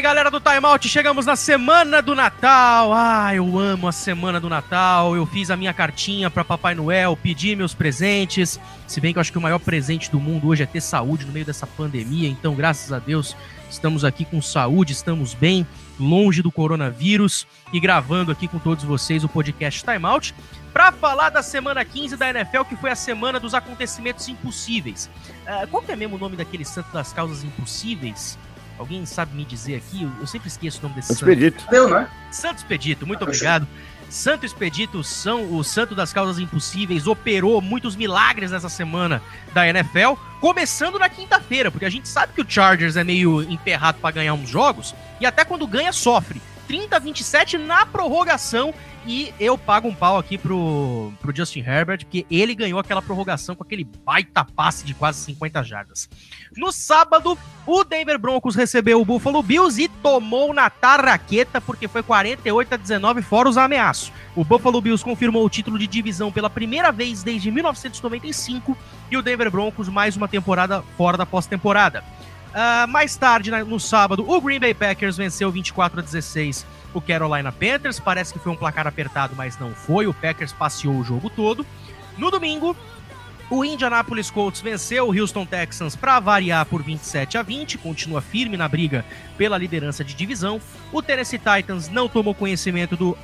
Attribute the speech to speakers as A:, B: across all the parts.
A: Bem, galera do Time Out, chegamos na semana do Natal. Ah, eu amo a semana do Natal. Eu fiz a minha cartinha para Papai Noel, pedi meus presentes. Se bem que eu acho que o maior presente do mundo hoje é ter saúde no meio dessa pandemia. Então, graças a Deus, estamos aqui com saúde, estamos bem, longe do coronavírus e gravando aqui com todos vocês o podcast Time Out para falar da semana 15 da NFL, que foi a semana dos acontecimentos impossíveis. Uh, qual que é mesmo o nome daquele santo das causas impossíveis? Alguém sabe me dizer aqui? Eu, eu sempre esqueço o nome desse
B: santo. Expedito.
A: Deu, né? Santo Expedito, muito obrigado. Santo Expedito, são, o santo das causas impossíveis, operou muitos milagres nessa semana da NFL, começando na quinta-feira, porque a gente sabe que o Chargers é meio emperrado para ganhar uns jogos, e até quando ganha, sofre. 30 a 27 na prorrogação e eu pago um pau aqui pro, pro Justin Herbert, porque ele ganhou aquela prorrogação com aquele baita passe de quase 50 jardas. No sábado, o Denver Broncos recebeu o Buffalo Bills e tomou na tarraqueta, porque foi 48 a 19 fora os ameaços. O Buffalo Bills confirmou o título de divisão pela primeira vez desde 1995 e o Denver Broncos mais uma temporada fora da pós-temporada. Uh, mais tarde, no sábado, o Green Bay Packers venceu 24 a 16 o Carolina Panthers. Parece que foi um placar apertado, mas não foi. O Packers passeou o jogo todo. No domingo, o Indianapolis Colts venceu o Houston Texans para variar por 27 a 20, continua firme na briga pela liderança de divisão. O Tennessee Titans não tomou conhecimento do,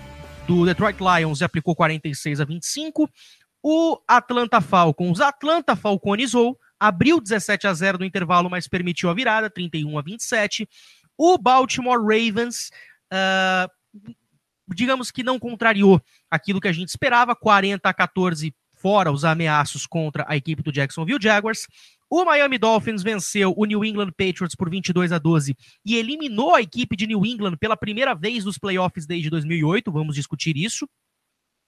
A: do Detroit Lions e aplicou 46 a 25. O Atlanta Falcons Atlanta falconizou, abriu 17 a 0 no intervalo, mas permitiu a virada, 31 a 27. O Baltimore Ravens uh, digamos que não contrariou aquilo que a gente esperava, 40 a 14 fora os ameaços contra a equipe do Jacksonville Jaguars. O Miami Dolphins venceu o New England Patriots por 22 a 12 e eliminou a equipe de New England pela primeira vez nos playoffs desde 2008. Vamos discutir isso.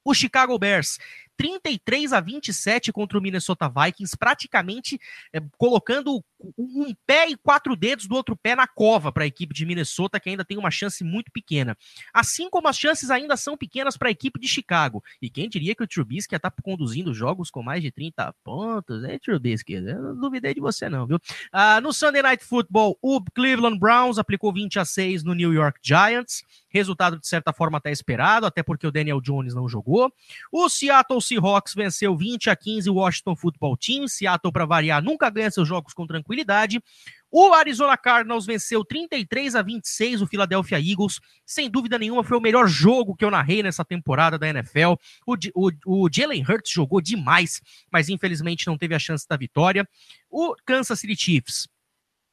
A: O Chicago Bears. 33 a 27 contra o Minnesota Vikings, praticamente é, colocando um pé e quatro dedos do outro pé na cova para a equipe de Minnesota, que ainda tem uma chance muito pequena. Assim como as chances ainda são pequenas para a equipe de Chicago. E quem diria que o Trubisky ia estar tá conduzindo jogos com mais de 30 pontos, hein, Trubisky? Eu não duvidei de você não, viu? Ah, no Sunday Night Football, o Cleveland Browns aplicou 20 a 6 no New York Giants. Resultado de certa forma até esperado, até porque o Daniel Jones não jogou. O Seattle Seahawks venceu 20 a 15 o Washington Football Team. Seattle, para variar, nunca ganha seus jogos com tranquilidade. O Arizona Cardinals venceu 33 a 26 o Philadelphia Eagles. Sem dúvida nenhuma, foi o melhor jogo que eu narrei nessa temporada da NFL. O, o, o Jalen Hurts jogou demais, mas infelizmente não teve a chance da vitória. O Kansas City Chiefs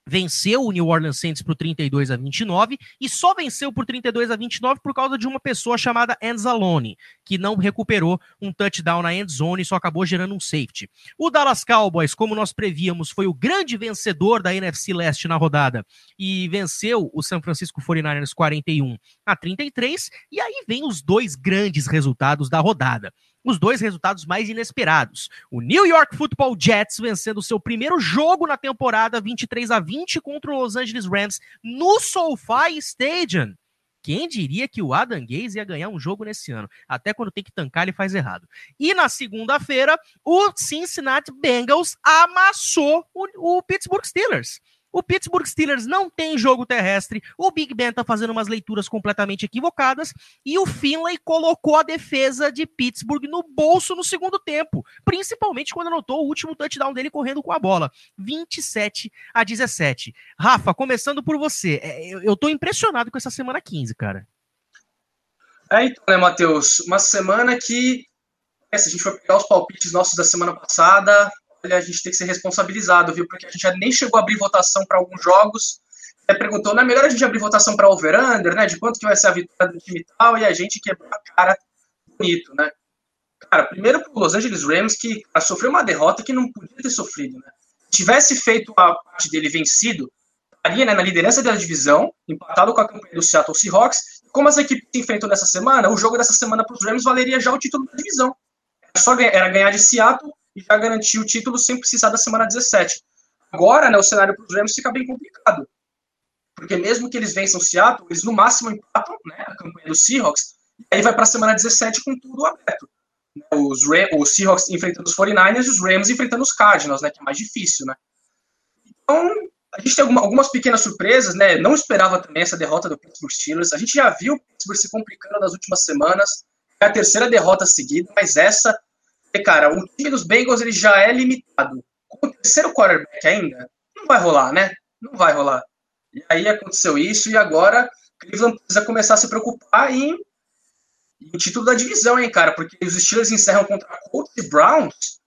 A: venceu o New Orleans Saints por 32 a 29 e só venceu por 32 a 29 por causa de uma pessoa chamada Anzalone, que não recuperou um touchdown na end zone e só acabou gerando um safety. O Dallas Cowboys, como nós prevíamos, foi o grande vencedor da NFC Leste na rodada e venceu o San Francisco 49ers 41 a 33 e aí vem os dois grandes resultados da rodada os dois resultados mais inesperados. O New York Football Jets vencendo seu primeiro jogo na temporada 23 a 20 contra o Los Angeles Rams no SoFi Stadium. Quem diria que o Adam Gaze ia ganhar um jogo nesse ano? Até quando tem que tancar, ele faz errado. E na segunda-feira, o Cincinnati Bengals amassou o, o Pittsburgh Steelers. O Pittsburgh Steelers não tem jogo terrestre, o Big Ben tá fazendo umas leituras completamente equivocadas e o Finlay colocou a defesa de Pittsburgh no bolso no segundo tempo, principalmente quando anotou o último touchdown dele correndo com a bola, 27 a 17. Rafa, começando por você, é, eu tô impressionado com essa semana 15, cara.
C: É, então, né, Matheus? Uma semana que, é, se a gente for pegar os palpites nossos da semana passada, a gente tem que ser responsabilizado, viu? Porque a gente já nem chegou a abrir votação para alguns jogos. Você perguntou, não é melhor a gente abrir votação para over-under, né? De quanto que vai ser a vitória do time e tal, e a gente quebrou a cara bonito, né? Cara, primeiro pro Los Angeles Rams, que sofreu uma derrota que não podia ter sofrido, né? Se tivesse feito a parte dele vencido, estaria né, na liderança da divisão, empatado com a campanha do Seattle Seahawks. Como as equipes se enfrentam nessa semana, o jogo dessa semana para os Rams valeria já o título da divisão. Só era ganhar de Seattle e já garantir o título sem precisar da semana 17. Agora, né, o cenário para os Rams fica bem complicado. Porque mesmo que eles vençam o Seattle, eles no máximo empatam né, a campanha do Seahawks, e aí vai para a semana 17 com tudo aberto. Os, os Seahawks enfrentando os 49ers e os Rams enfrentando os Cardinals, né, que é mais difícil. Né? Então, a gente tem alguma, algumas pequenas surpresas, né? Não esperava também essa derrota do Pittsburgh Steelers. A gente já viu o Pittsburgh se complicando nas últimas semanas. É a terceira derrota seguida, mas essa, cara, o time dos Bengals ele já é limitado. Com o terceiro quarterback ainda, não vai rolar, né? Não vai rolar. E aí aconteceu isso e agora Cleveland precisa começar a se preocupar em, em título da divisão, hein, cara? Porque os Steelers encerram contra Colts e Browns.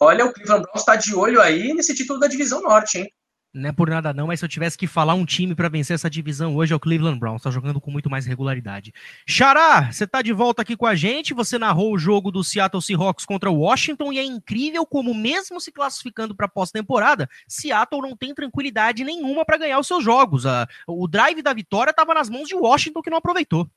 C: Olha, o Cleveland Browns está de olho aí nesse título da divisão norte, hein?
A: Não é por nada não, mas se eu tivesse que falar um time para vencer essa divisão hoje é o Cleveland Browns, tá jogando com muito mais regularidade. Xará, você tá de volta aqui com a gente, você narrou o jogo do Seattle Seahawks contra o Washington e é incrível como mesmo se classificando para pós-temporada, Seattle não tem tranquilidade nenhuma para ganhar os seus jogos. O drive da vitória estava nas mãos de Washington que não aproveitou.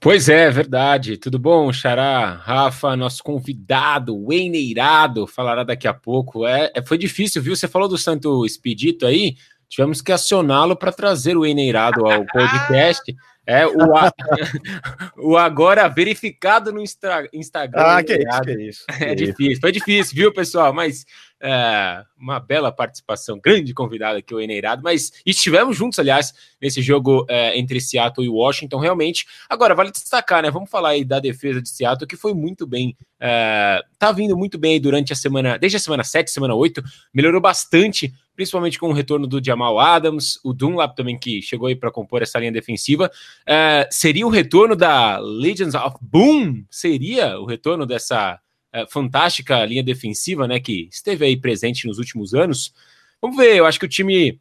B: Pois é, verdade. Tudo bom, Xará? Rafa, nosso convidado, o Eneirado, falará daqui a pouco. É, é, foi difícil, viu? Você falou do Santo Expedito aí, tivemos que acioná-lo para trazer o Eneirado ao podcast. É o, a, o agora verificado no Insta, Instagram.
D: Ah, que isso, que isso.
B: Que é difícil, foi difícil, viu, pessoal? Mas é, uma bela participação, grande convidado aqui, o Eneirado, mas estivemos juntos, aliás, nesse jogo é, entre Seattle e Washington, realmente. Agora, vale destacar, né? Vamos falar aí da defesa de Seattle, que foi muito bem, é, tá vindo muito bem durante a semana, desde a semana 7, semana 8, melhorou bastante, principalmente com o retorno do Jamal Adams, o Dunlap também, que chegou aí para compor essa linha defensiva. É, seria o retorno da Legends of Boom? Seria o retorno dessa é, fantástica linha defensiva, né, que esteve aí presente nos últimos anos. Vamos ver, eu acho que o time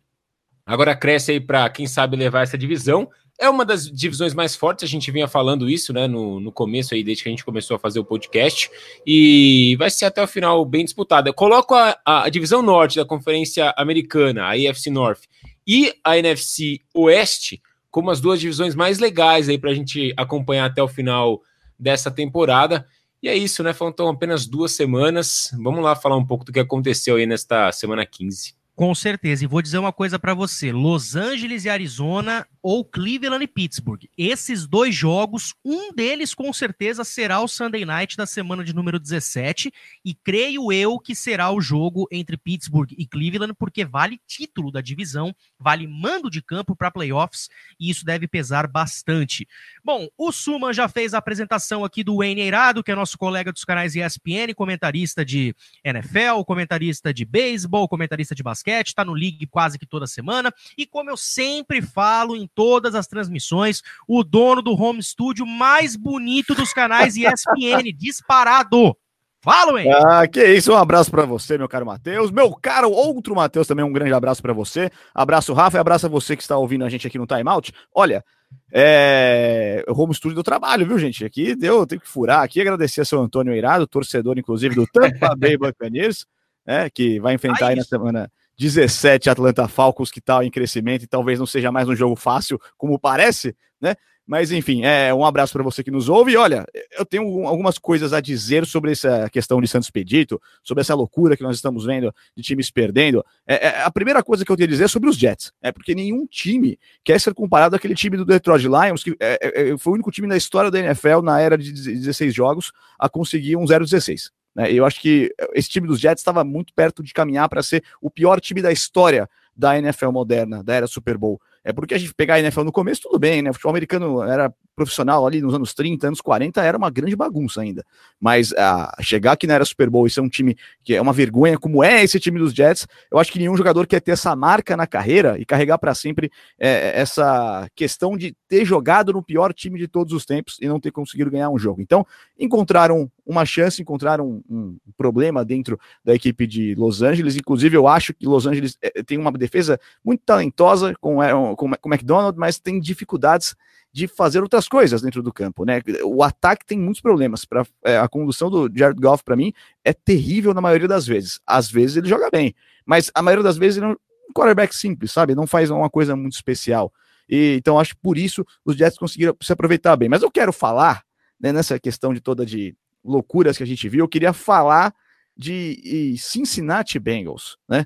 B: agora cresce aí para, quem sabe, levar essa divisão. É uma das divisões mais fortes, a gente vinha falando isso, né, no, no começo aí, desde que a gente começou a fazer o podcast, e vai ser até o final bem disputada. Coloco a, a, a divisão norte da Conferência Americana, a AFC North, e a NFC Oeste como as duas divisões mais legais aí para a gente acompanhar até o final dessa temporada. E é isso, né? Faltam apenas duas semanas. Vamos lá falar um pouco do que aconteceu aí nesta semana 15.
A: Com certeza. E vou dizer uma coisa para você: Los Angeles e Arizona ou Cleveland e Pittsburgh. Esses dois jogos, um deles com certeza será o Sunday Night da semana de número 17, e creio eu que será o jogo entre Pittsburgh e Cleveland, porque vale título da divisão, vale mando de campo para playoffs, e isso deve pesar bastante. Bom, o Suman já fez a apresentação aqui do Wayne Eirado, que é nosso colega dos canais ESPN, comentarista de NFL, comentarista de beisebol, comentarista de basquete, está no League quase que toda semana, e como eu sempre falo em todas as transmissões, o dono do home studio mais bonito dos canais ESPN, disparado. Fala, hein?
D: Ah, que isso, um abraço para você, meu caro Matheus. Meu caro outro Matheus, também um grande abraço para você. Abraço, Rafa, e abraço a você que está ouvindo a gente aqui no Time Out. Olha, é, home studio do trabalho, viu, gente? Aqui deu, tenho que furar aqui, agradecer a seu Antônio Eirado, torcedor, inclusive, do Tampa Bay Buccaneers, né, que vai enfrentar aí na semana 17 Atlanta Falcons que está em crescimento e talvez não seja mais um jogo fácil, como parece, né? Mas enfim, é um abraço para você que nos ouve. E olha, eu tenho algumas coisas a dizer sobre essa questão de Santos Pedito, sobre essa loucura que nós estamos vendo de times perdendo. É, é, a primeira coisa que eu tenho a dizer é sobre os Jets, é porque nenhum time quer ser comparado àquele time do Detroit Lions, que é, é, é foi o único time na história da NFL, na era de 16 jogos, a conseguir um 0-16. Né? Eu acho que esse time dos Jets estava muito perto de caminhar para ser o pior time da história da NFL moderna, da era Super Bowl. É porque a gente pegar a NFL no começo, tudo bem, né? O futebol americano era profissional ali nos anos 30, anos 40, era uma grande bagunça ainda. Mas ah, chegar aqui na era Super Bowl e ser um time que é uma vergonha, como é esse time dos Jets, eu acho que nenhum jogador quer ter essa marca na carreira e carregar para sempre é, essa questão de ter jogado no pior time de todos os tempos e não ter conseguido ganhar um jogo. Então, encontraram uma chance, encontraram um, um problema dentro da equipe de Los Angeles. Inclusive, eu acho que Los Angeles é, tem uma defesa muito talentosa com, é, com, com McDonald, mas tem dificuldades de fazer outras coisas dentro do campo, né? O ataque tem muitos problemas. Para é, a condução do Jared Goff para mim é terrível na maioria das vezes. Às vezes ele joga bem, mas a maioria das vezes ele é um quarterback simples, sabe? Não faz uma coisa muito especial. E, então acho que por isso os Jets conseguiram se aproveitar bem. Mas eu quero falar né, nessa questão de toda de loucuras que a gente viu. Eu queria falar de Cincinnati Bengals, né?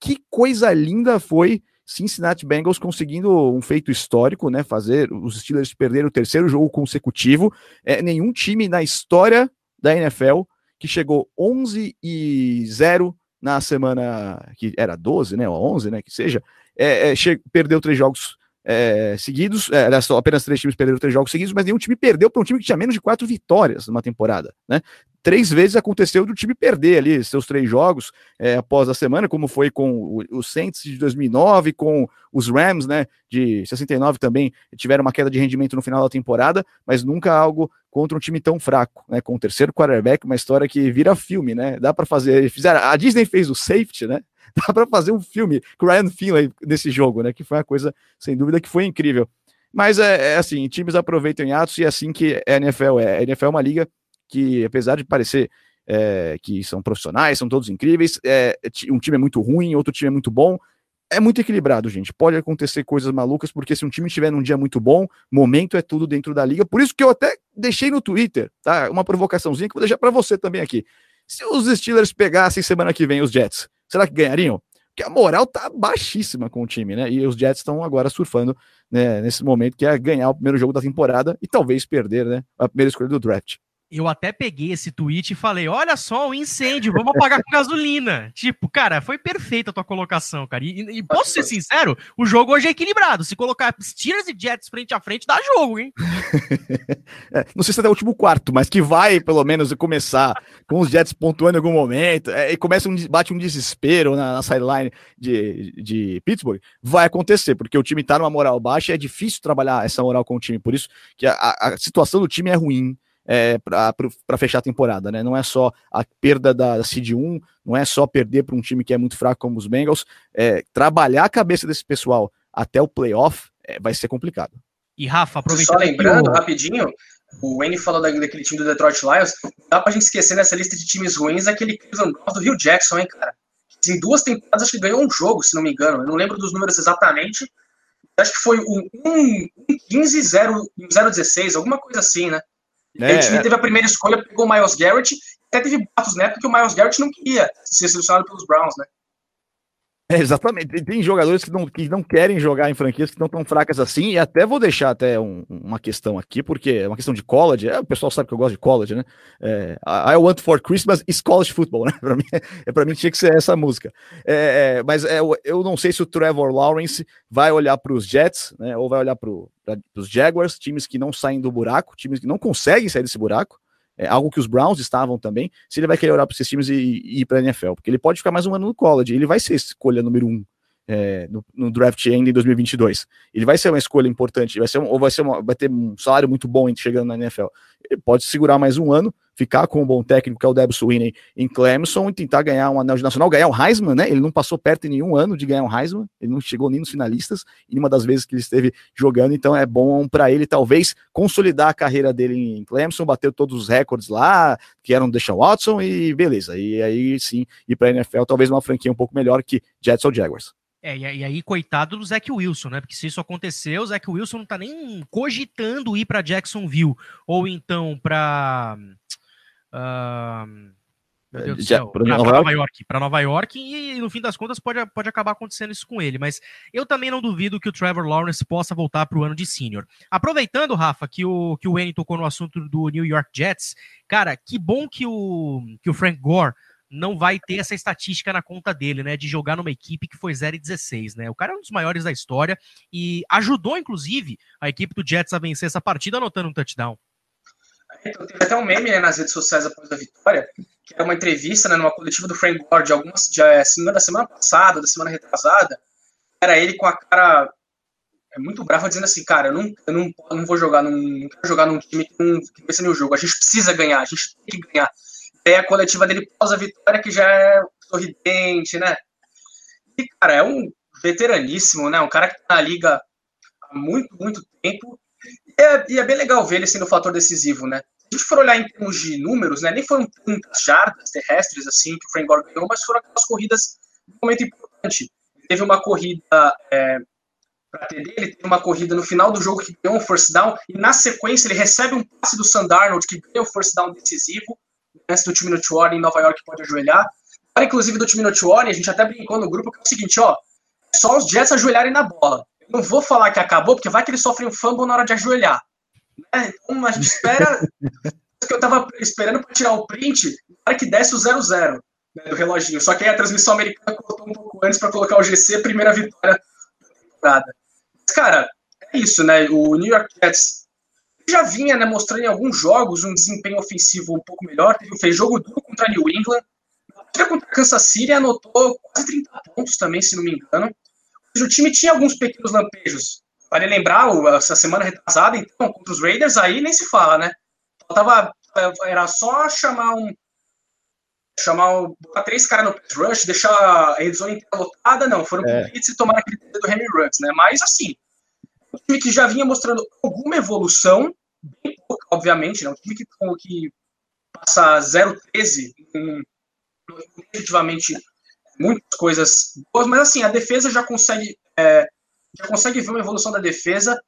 D: Que coisa linda foi Cincinnati Bengals conseguindo um feito histórico, né? Fazer os Steelers perder o terceiro jogo consecutivo. É, nenhum time na história da NFL que chegou 11 e 0 na semana que era 12, né, ou 11, né, que seja, é, é, perdeu três jogos é, seguidos, é, apenas três times perderam três jogos seguidos, mas nenhum time perdeu para um time que tinha menos de quatro vitórias numa temporada, né? Três vezes aconteceu do time perder ali seus três jogos é, após a semana, como foi com o, o Saints de 2009, com os Rams, né, de 69 também tiveram uma queda de rendimento no final da temporada, mas nunca algo contra um time tão fraco, né, com o terceiro quarterback, uma história que vira filme, né? Dá para fazer, fizeram, a Disney fez o safety, né? dá para fazer um filme com Ryan Finlay nesse jogo, né? Que foi uma coisa, sem dúvida, que foi incrível. Mas é, é assim, times aproveitam em atos e é assim que a NFL é. A NFL é uma liga que, apesar de parecer é, que são profissionais, são todos incríveis, é, um time é muito ruim, outro time é muito bom, é muito equilibrado, gente. Pode acontecer coisas malucas, porque se um time estiver num dia muito bom, momento é tudo dentro da liga. Por isso que eu até deixei no Twitter, tá? Uma provocaçãozinha que eu vou deixar para você também aqui. Se os Steelers pegassem semana que vem os Jets, será que ganhariam? Porque a moral tá baixíssima com o time, né? E os Jets estão agora surfando né, nesse momento que é ganhar o primeiro jogo da temporada e talvez perder, né? A primeira escolha do draft
A: eu até peguei esse tweet e falei: olha só, um incêndio, vamos apagar com gasolina. Tipo, cara, foi perfeita a tua colocação, cara. E, e, posso ser sincero, o jogo hoje é equilibrado. Se colocar Steelers e Jets frente a frente, dá jogo, hein?
D: é, não sei se até o último quarto, mas que vai, pelo menos, começar com os Jets pontuando em algum momento, é, e começa um, bate um desespero na, na sideline de, de Pittsburgh, vai acontecer, porque o time tá numa moral baixa e é difícil trabalhar essa moral com o time. Por isso que a, a situação do time é ruim é, para fechar a temporada, né? Não é só a perda da Seed 1, não é só perder para um time que é muito fraco como os Bengals, é, trabalhar a cabeça desse pessoal até o playoff é, vai ser complicado.
C: E Rafa, aproveitando. Só lembrando, o... rapidinho, o Wayne falou daquele time do Detroit Lions, dá pra gente esquecer nessa lista de times ruins aquele Cleveland Browns do Rio Jackson, hein, cara? Em duas temporadas acho que ganhou um jogo, se não me engano. Eu não lembro dos números exatamente. Acho que foi um, um, um 15 0 016, alguma coisa assim, né? É, o time é. teve a primeira escolha, pegou o Miles Garrett, até teve batos né, porque o Miles Garrett não queria ser selecionado pelos Browns, né?
D: É, exatamente. Tem jogadores que não, que não querem jogar em franquias que não tão fracas assim, e até vou deixar até um, uma questão aqui, porque é uma questão de college, é, o pessoal sabe que eu gosto de college, né? É, I Want for Christmas is college football, né? Para mim, é, para mim tinha que ser essa música. É, é mas é, eu não sei se o Trevor Lawrence vai olhar para os Jets, né? Ou vai olhar para os Jaguars, times que não saem do buraco, times que não conseguem sair desse buraco é algo que os Browns estavam também, se ele vai querer olhar para esses times e, e ir para a NFL, porque ele pode ficar mais um ano no college, ele vai ser escolha número um é, no, no, draft ainda em 2022. Ele vai ser uma escolha importante, vai ser ou vai ser uma, vai ter um salário muito bom chegando na NFL. Ele pode segurar mais um ano, ficar com um bom técnico que é o Deb Sweeney em Clemson e tentar ganhar um anel de nacional, ganhar o Heisman, né? Ele não passou perto em nenhum ano de ganhar um Heisman, ele não chegou nem nos finalistas em nenhuma das vezes que ele esteve jogando, então é bom para ele talvez consolidar a carreira dele em Clemson, bater todos os recordes lá, que eram Deshaun Watson e beleza. E aí sim, ir para a NFL, talvez uma franquia um pouco melhor que Jets ou Jaguars.
A: É, e aí, coitado do Zach Wilson, né? Porque se isso acontecer, o Zach Wilson não tá nem cogitando ir para Jacksonville ou então para uh, meu Deus do céu, para Nova, Nova, York, para Nova York e no fim das contas pode, pode acabar acontecendo isso com ele, mas eu também não duvido que o Trevor Lawrence possa voltar para o ano de senior. Aproveitando, Rafa, que o que o Wayne tocou no assunto do New York Jets, cara, que bom que o que o Frank Gore não vai ter essa estatística na conta dele, né? De jogar numa equipe que foi 0 e 16, né? O cara é um dos maiores da história e ajudou, inclusive, a equipe do Jets a vencer essa partida anotando um touchdown.
C: Então, teve até um meme né, nas redes sociais após a vitória, que era uma entrevista né, numa coletiva do Frank Gore algumas de, é, da semana passada, da semana retrasada. Era ele com a cara é muito brava dizendo assim, cara, eu não, eu não, não vou jogar num, não quero jogar num time que não que pensa no jogo. A gente precisa ganhar, a gente tem que ganhar é a coletiva dele pós a vitória, que já é sorridente, né? E, cara, é um veteraníssimo, né? Um cara que tá na liga há muito, muito tempo. E é, e é bem legal ver ele sendo um fator decisivo, né? Se a gente for olhar em termos de números, né? Nem foram tantas jardas terrestres assim que o Frank Gore ganhou, mas foram aquelas corridas um momento importante. Teve uma corrida é, para TD, ele teve uma corrida no final do jogo que ganhou um first down, e na sequência ele recebe um passe do Sandarnold que ganhou um first down decisivo, antes do time no Warren em Nova York pode ajoelhar. Para, inclusive, do time no Warren, a gente até brincou no grupo que é o seguinte, ó, é só os Jets ajoelharem na bola. Não vou falar que acabou, porque vai que eles sofrem um fumble na hora de ajoelhar. Né? Então, a gente espera... que eu tava esperando para tirar o print, para que desse o 0-0. né, do reloginho. Só que aí a transmissão americana cortou um pouco antes para colocar o GC, primeira vitória da temporada. Mas, cara, é isso, né? O New York Jets já vinha né, mostrando em alguns jogos um desempenho ofensivo um pouco melhor. Fez jogo duro contra New England. Contra Kansas City anotou quase 30 pontos também, se não me engano. O time tinha alguns pequenos lampejos. Vale lembrar, essa semana retrasada, então, contra os Raiders, aí nem se fala, né? Tava, era só chamar um. Chamar um, três caras no pass rush, deixar a red zone inteira lotada, não. Foram é. blitz e tomaram aquele do Henry Ruggs, né? Mas assim, um time que já vinha mostrando alguma evolução, bem pouca, obviamente, né? Um time que, que passa 0-13 efetivamente muitas coisas boas, mas assim, a defesa já consegue, é, já consegue ver uma evolução da defesa.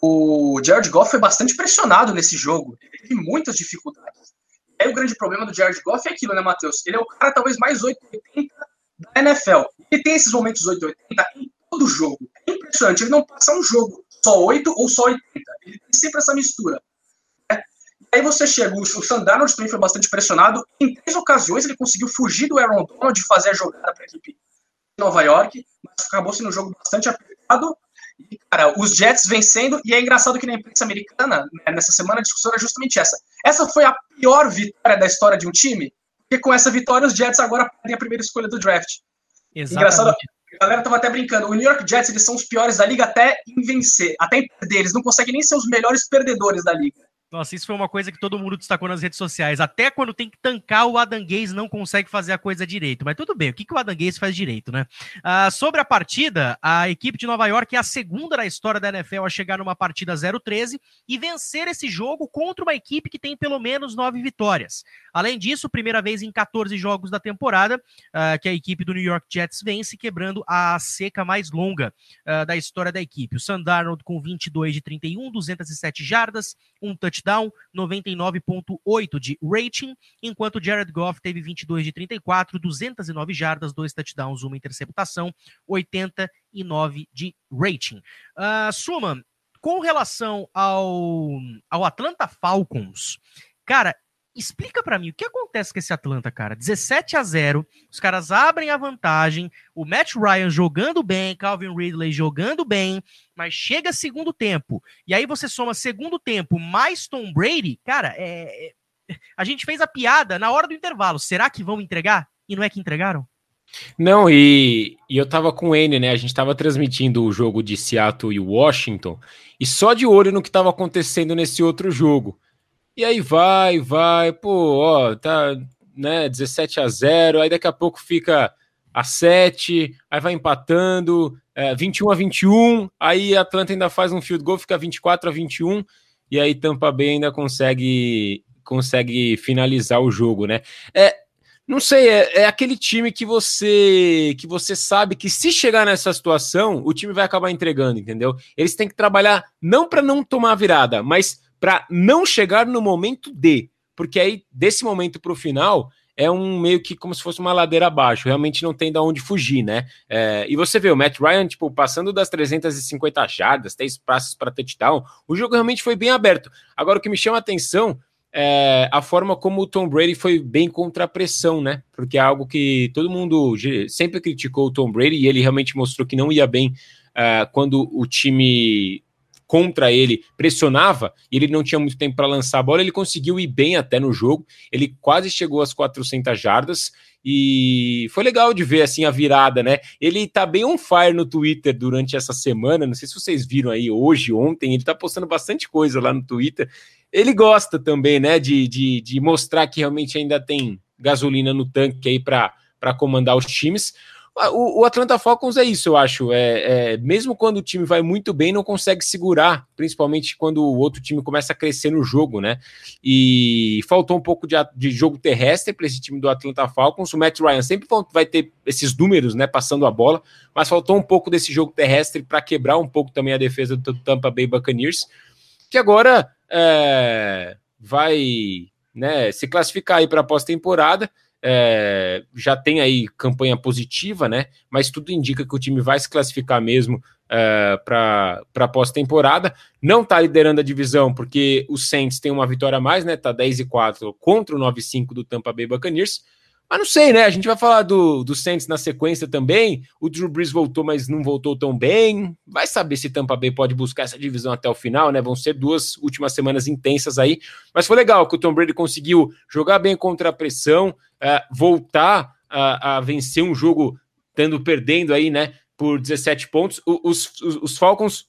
C: O Jared Goff foi bastante pressionado nesse jogo, ele teve muitas dificuldades. Aí o grande problema do Jared Goff é aquilo, né, Matheus? Ele é o cara talvez mais 880 da NFL. Ele tem esses momentos 880 em todo jogo. É impressionante, ele não passa um jogo só 8 ou só 80. Ele tem sempre essa mistura. Aí você chega, o Sandarnold também foi bastante pressionado. Em três ocasiões ele conseguiu fugir do Aaron Donald e fazer a jogada para a equipe de Nova York, mas acabou sendo um jogo bastante apertado. E, cara, os Jets vencendo, e é engraçado que na imprensa americana, né, nessa semana, a discussão era justamente essa. Essa foi a pior vitória da história de um time, porque com essa vitória os Jets agora perdem a primeira escolha do draft. Exatamente. Engraçado, a galera tava até brincando. O New York Jets, eles são os piores da liga até em vencer, até em perder. Eles não conseguem nem ser os melhores perdedores da liga.
A: Nossa, isso foi uma coisa que todo mundo destacou nas redes sociais. Até quando tem que tancar, o Adam Gaze não consegue fazer a coisa direito. Mas tudo bem, o que, que o Adam Gaze faz direito, né? Uh, sobre a partida, a equipe de Nova York é a segunda da história da NFL a chegar numa partida 0-13 e vencer esse jogo contra uma equipe que tem pelo menos nove vitórias. Além disso, primeira vez em 14 jogos da temporada uh, que a equipe do New York Jets vence, quebrando a seca mais longa uh, da história da equipe. O Sandarnold com 22 de 31, 207 jardas, um touchdown touchdown, 99.8 de rating, enquanto Jared Goff teve 22 de 34, 209 jardas, dois touchdowns, uma interceptação, 89 de rating. Uh, Suma, com relação ao, ao Atlanta Falcons, cara, explica para mim o que acontece com esse Atlanta, cara. 17 a 0, os caras abrem a vantagem, o Matt Ryan jogando bem, Calvin Ridley jogando bem, mas chega segundo tempo. E aí você soma segundo tempo mais Tom Brady, cara, é, é a gente fez a piada na hora do intervalo. Será que vão entregar? E não é que entregaram?
B: Não, e, e eu tava com N, né? A gente tava transmitindo o jogo de Seattle e Washington, e só de olho no que tava acontecendo nesse outro jogo. E aí vai, vai, pô, ó, tá, né, 17 a 0, aí daqui a pouco fica a 7, aí vai empatando, é, 21 a 21, aí a Atlanta ainda faz um field goal, fica 24 a 21, e aí Tampa Bay ainda consegue consegue finalizar o jogo, né? É, não sei, é, é, aquele time que você que você sabe que se chegar nessa situação, o time vai acabar entregando, entendeu? Eles têm que trabalhar não para não tomar virada, mas para não chegar no momento D, porque aí desse momento para o final é um meio que como se fosse uma ladeira abaixo, realmente não tem de onde fugir, né? É, e você vê o Matt Ryan, tipo, passando das 350 jardas, três passes para touchdown, o jogo realmente foi bem aberto. Agora, o que me chama a atenção é a forma como o Tom Brady foi bem contra a pressão, né? Porque é algo que todo mundo sempre criticou o Tom Brady e ele realmente mostrou que não ia bem uh, quando o time contra ele pressionava e ele não tinha muito tempo para lançar a bola, ele conseguiu ir bem até no jogo. Ele quase chegou às 400 jardas e foi legal de ver assim a virada, né? Ele tá bem on fire no Twitter durante essa semana. Não sei se vocês viram aí hoje, ontem, ele tá postando bastante coisa lá no Twitter. Ele gosta também, né, de, de, de mostrar que realmente ainda tem gasolina no tanque aí para comandar os times. O, o, Atlanta Falcons é isso, eu acho. É, é, mesmo quando o time vai muito bem, não consegue segurar, principalmente quando o outro time começa a crescer no jogo, né? E faltou um pouco de, de jogo terrestre para esse time do Atlanta Falcons. O Matt Ryan sempre vai ter esses números, né? Passando a bola, mas faltou um pouco desse jogo terrestre para quebrar um pouco também a defesa do Tampa Bay Buccaneers, que agora é, vai né, se classificar aí para a pós-temporada é, já tem aí campanha positiva, né? Mas tudo indica que o time vai se classificar mesmo é, para pós-temporada. Não está liderando a divisão, porque o Saints tem uma vitória a mais, né? Tá 10 e 4 contra o 9 e 5 do Tampa Bay Buccaneers. Mas não sei, né? A gente vai falar do, do Saints na sequência também. O Drew Brees voltou, mas não voltou tão bem. Vai saber se Tampa Bay pode buscar essa divisão até o final, né? Vão ser duas últimas semanas intensas aí. Mas foi legal que o Tom Brady conseguiu jogar bem contra a pressão, é, voltar a, a, vencer um jogo tendo perdendo aí, né? Por 17 pontos. O, os, os, os, Falcons,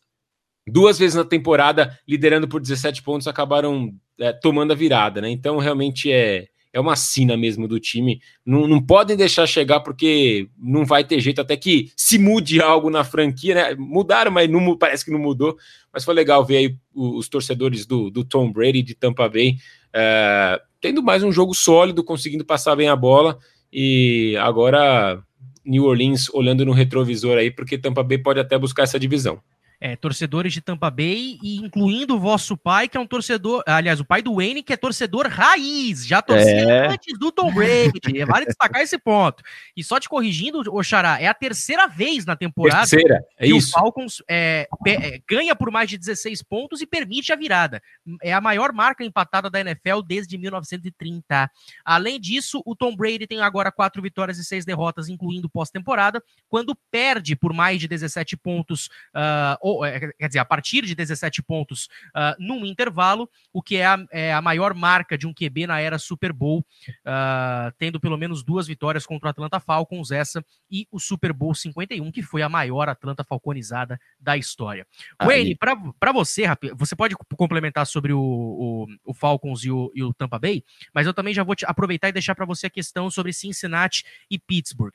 B: duas vezes na temporada, liderando por 17 pontos, acabaram é, tomando a virada, né? Então realmente é é uma sina mesmo do time. Não, não podem deixar chegar porque não vai ter jeito até que se mude algo na franquia, né? Mudaram, mas não, parece que não mudou. Mas foi legal ver aí os torcedores do, do Tom Brady de Tampa Bay é, tendo mais um jogo sólido, conseguindo passar bem a bola. E agora New Orleans olhando no retrovisor aí, porque Tampa Bay pode até buscar essa divisão
A: é, torcedores de Tampa Bay, e incluindo o vosso pai, que é um torcedor, aliás, o pai do Wayne, que é torcedor raiz, já torcia é. antes do Tom Brady. É, vale destacar esse ponto. E só te corrigindo, Oxará, é a terceira vez na temporada
B: terceira, é
A: que
B: isso.
A: o Falcons é, é, ganha por mais de 16 pontos e permite a virada. É a maior marca empatada da NFL desde 1930. Além disso, o Tom Brady tem agora quatro vitórias e seis derrotas, incluindo pós-temporada, quando perde por mais de 17 pontos uh, ou, é, quer dizer, a partir de 17 pontos uh, num intervalo, o que é a, é a, maior marca de um QB na era Super Bowl, uh, tendo pelo menos duas vitórias contra o Atlanta Falcons, essa e o Super Bowl 51, que foi a maior Atlanta Falconizada da história. Aí. Wayne, para você, você pode complementar sobre o, o, o Falcons e o, e o Tampa Bay, mas eu também já vou te aproveitar e deixar para você a questão sobre Cincinnati e Pittsburgh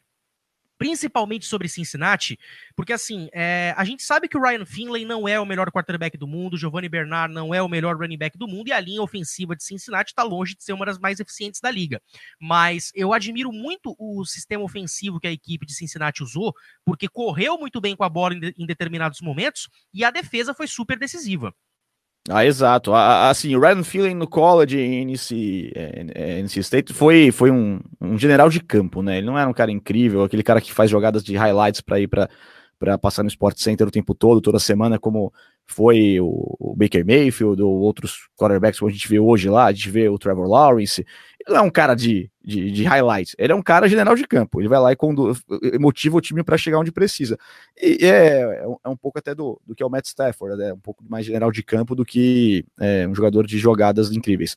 A: principalmente sobre Cincinnati, porque assim, é, a gente sabe que o Ryan Finley não é o melhor quarterback do mundo, Giovanni Bernard não é o melhor running back do mundo, e a linha ofensiva de Cincinnati está longe de ser uma das mais eficientes da liga. Mas eu admiro muito o sistema ofensivo que a equipe de Cincinnati usou, porque correu muito bem com a bola em, de, em determinados momentos, e a defesa foi super decisiva.
D: Ah, exato. Assim, o Ryan Feeling no college em NC, é, NC State foi, foi um, um, general de campo, né? Ele não era um cara incrível, aquele cara que faz jogadas de highlights para ir para passar no Sport Center o tempo todo, toda semana, como foi o, Baker Mayfield ou outros quarterbacks que a gente vê hoje lá, a gente vê o Trevor Lawrence. Ele não é um cara de, de, de highlights, ele é um cara general de campo. Ele vai lá e conduz, motiva o time para chegar onde precisa. E é, é um pouco até do, do que é o Matt Stafford, né? um pouco mais general de campo do que é, um jogador de jogadas incríveis.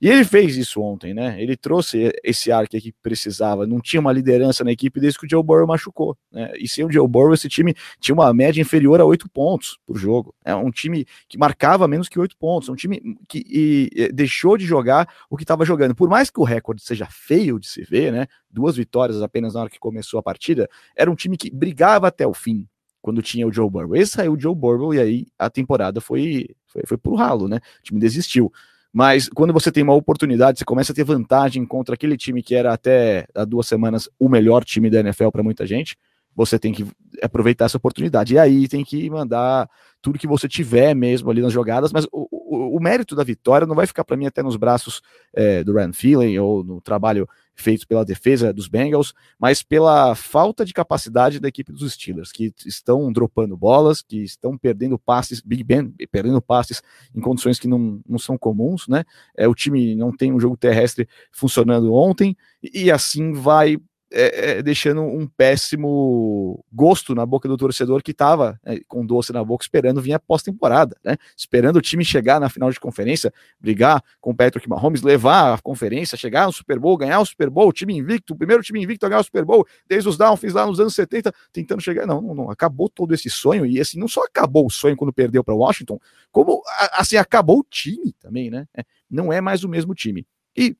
D: E ele fez isso ontem, né? Ele trouxe esse ar que a equipe precisava. Não tinha uma liderança na equipe desde que o Joe Burrow machucou. Né? E sem o Joe Burrow, esse time tinha uma média inferior a oito pontos por jogo. É um time que marcava menos que oito pontos. É um time que e, e, deixou de jogar o que estava jogando. Por mais que o recorde seja feio de se ver, né? Duas vitórias apenas na hora que começou a partida, era um time que brigava até o fim quando tinha o Joe Burrow. Esse saiu o Joe Burrow e aí a temporada foi, foi, foi pro ralo, né? O time desistiu. Mas quando você tem uma oportunidade, você começa a ter vantagem contra aquele time que era até há duas semanas o melhor time da NFL para muita gente. Você tem que aproveitar essa oportunidade. E aí tem que mandar tudo que você tiver mesmo ali nas jogadas, mas o, o, o mérito da vitória não vai ficar para mim até nos braços é, do Ryan Feeling ou no trabalho feito pela defesa dos Bengals, mas pela falta de capacidade da equipe dos Steelers, que estão dropando bolas, que estão perdendo passes, Big Ben perdendo passes em condições que não, não são comuns, né? É, o time não tem um jogo terrestre funcionando ontem, e assim vai é, é, deixando um péssimo gosto na boca do torcedor que estava é, com doce na boca esperando vir a pós-temporada, né? Esperando o time chegar na final de conferência, brigar com o Patrick Mahomes, levar a conferência, chegar no Super Bowl, ganhar o Super Bowl, o time invicto, o primeiro time invicto a ganhar o Super Bowl, desde os Dolphins lá nos anos 70, tentando chegar. Não, não, não, acabou todo esse sonho e assim, não só acabou o sonho quando perdeu para Washington, como assim, acabou o time também, né? É, não é mais o mesmo time. E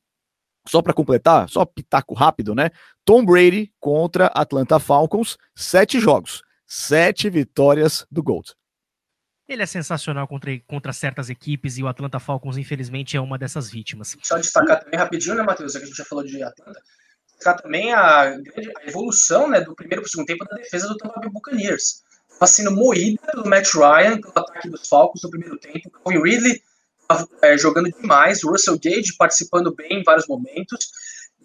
D: só para completar, só pitaco rápido, né? Tom Brady contra Atlanta Falcons, sete jogos, sete vitórias do Gold.
A: Ele é sensacional contra, contra certas equipes e o Atlanta Falcons, infelizmente, é uma dessas vítimas.
C: Só destacar também rapidinho, né, Matheus? Já que a gente já falou de Atlanta, destacar também a, a evolução né, do primeiro para o segundo tempo da defesa do Tampa Bay Buccaneers. Está sendo moída pelo Matt Ryan, pelo ataque dos Falcons no primeiro tempo. Calvin Ridley é, jogando demais, o Russell Gage participando bem em vários momentos.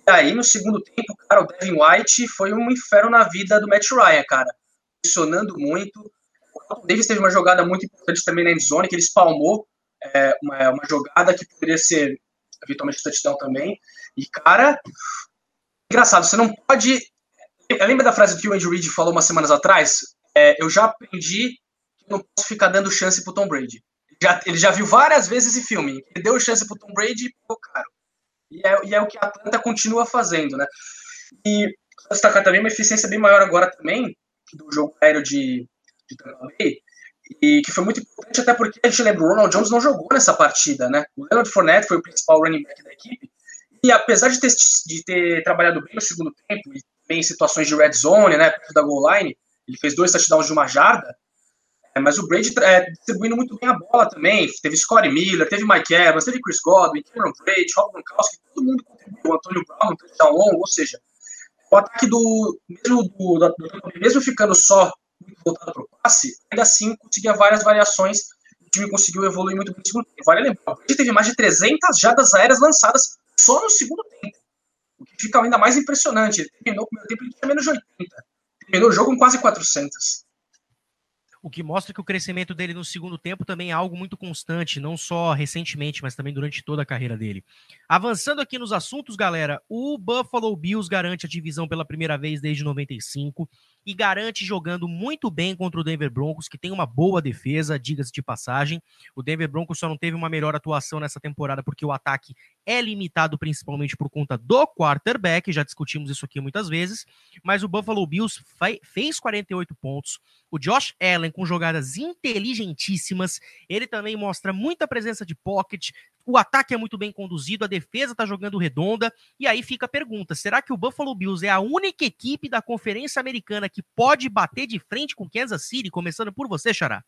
C: E aí, no segundo tempo, cara, o Devin White foi um inferno na vida do Matt Ryan, cara. Funcionando muito. O Davis teve uma jogada muito importante também na endzone, que ele espalmou é, uma, uma, jogada que poderia ser eventualmente touchdown também. E, cara, engraçado, você não pode. Lembra da frase que o Andrew Reid falou umas semanas atrás? É, eu já aprendi que não posso ficar dando chance pro Tom Brady. Já, ele já viu várias vezes esse filme. Ele deu chance pro Tom Brady e pô, caro. E é, e é o que a Atlanta continua fazendo, né? E destacar também uma eficiência bem maior agora também do jogo aéreo de, de Tampa Bay, e que foi muito importante até porque a gente lembra, o Ronald Jones não jogou nessa partida, né? O Leonard Fournette foi o principal running back da equipe, e apesar de ter, de ter trabalhado bem no segundo tempo, e bem em situações de red zone, né, perto da goal line, ele fez dois touchdowns de uma jarda, mas o Brady é, distribuindo muito bem a bola também. Teve Scottie Miller, teve Mike Evans, teve Chris Godwin, Cameron Brady, Rob Gronkowski, todo mundo contribuiu. O Antônio Brown, touchdown longo, ou seja, o ataque do mesmo, do, do, mesmo ficando só voltado para o passe, ainda assim conseguia várias variações. O time conseguiu evoluir muito bem no segundo tempo. Vale lembrar, o teve mais de 300 jadas aéreas lançadas só no segundo tempo. O que fica ainda mais impressionante. Ele terminou o primeiro tempo, ele tinha menos de 80. Terminou o jogo com quase 400
A: o que mostra que o crescimento dele no segundo tempo também é algo muito constante, não só recentemente, mas também durante toda a carreira dele. Avançando aqui nos assuntos, galera, o Buffalo Bills garante a divisão pela primeira vez desde 95 e garante jogando muito bem contra o Denver Broncos, que tem uma boa defesa, diga-se de passagem. O Denver Broncos só não teve uma melhor atuação nessa temporada porque o ataque é limitado principalmente por conta do quarterback, já discutimos isso aqui muitas vezes, mas o Buffalo Bills fez 48 pontos. O Josh Allen com jogadas inteligentíssimas, ele também mostra muita presença de pocket, o ataque é muito bem conduzido, a defesa está jogando redonda, e aí fica a pergunta: será que o Buffalo Bills é a única equipe da Conferência Americana que pode bater de frente com Kansas City? Começando por você, Xará.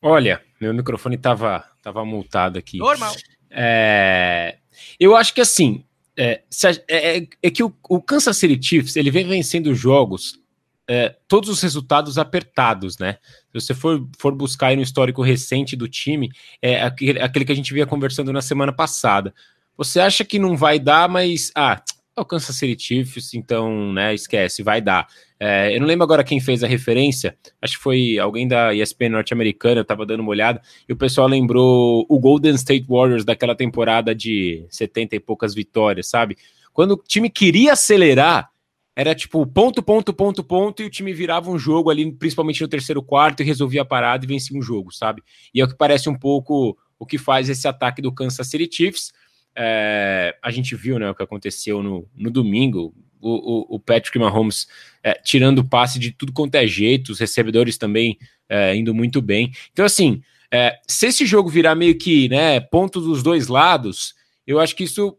B: Olha, meu microfone estava tava multado aqui.
A: Normal.
B: É, eu acho que assim, é, é, é, é que o, o, Kansas City Chiefs ele vem vencendo jogos é, todos os resultados apertados, né? Se você for, for buscar aí no histórico recente do time, é aquele, aquele que a gente via conversando na semana passada. Você acha que não vai dar, mas ah, Kansas City então, né, esquece, vai dar. É, eu não lembro agora quem fez a referência, acho que foi alguém da ESPN norte-americana, eu tava dando uma olhada, e o pessoal lembrou o Golden State Warriors daquela temporada de 70 e poucas vitórias, sabe? Quando o time queria acelerar, era tipo ponto, ponto, ponto, ponto, e o time virava um jogo ali, principalmente no terceiro quarto, e resolvia a parada e vencia um jogo, sabe? E é o que parece um pouco o que faz esse ataque do Kansas City Chiefs. É, a gente viu né, o que aconteceu no, no domingo, o, o, o Patrick Mahomes é, tirando o passe de tudo quanto é jeito, os recebedores também é, indo muito bem. Então, assim, é, se esse jogo virar meio que né, ponto dos dois lados, eu acho que isso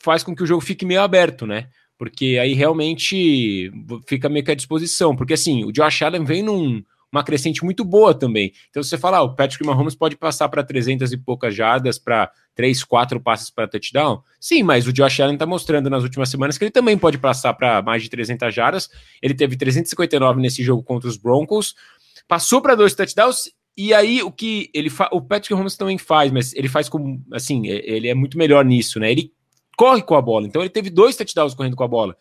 B: faz com que o jogo fique meio aberto, né? Porque aí realmente fica meio que à disposição, porque assim, o Josh Allen vem num crescente muito boa também. Então você fala, ah, o Patrick Mahomes pode passar para 300 e poucas jardas, para 3, 4 passes para touchdown? Sim, mas o Josh Allen está mostrando nas últimas semanas que ele também pode passar para mais de 300 jardas. Ele teve 359 nesse jogo contra os Broncos, passou para dois touchdowns e aí o que ele o Patrick Mahomes também faz, mas ele faz com assim, ele é muito melhor nisso, né? Ele corre com a bola. Então ele teve dois touchdowns correndo com a bola.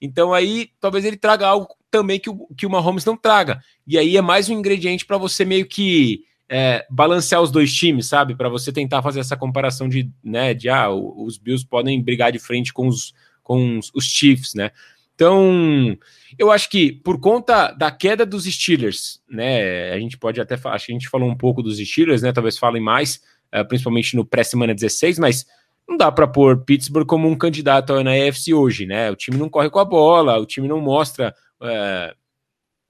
B: Então aí talvez ele traga algo também que o, que o Mahomes não traga. E aí é mais um ingrediente para você meio que é, balancear os dois times, sabe? Para você tentar fazer essa comparação de, né, de ah, os Bills podem brigar de frente com os, com os, os Chiefs, né? Então, eu acho que por conta da queda dos Steelers, né? A gente pode até falar, acho que a gente falou um pouco dos Steelers, né? Talvez falem mais, uh, principalmente no pré-semana 16, mas não dá para pôr Pittsburgh como um candidato na AFC hoje, né? O time não corre com a bola, o time não mostra é,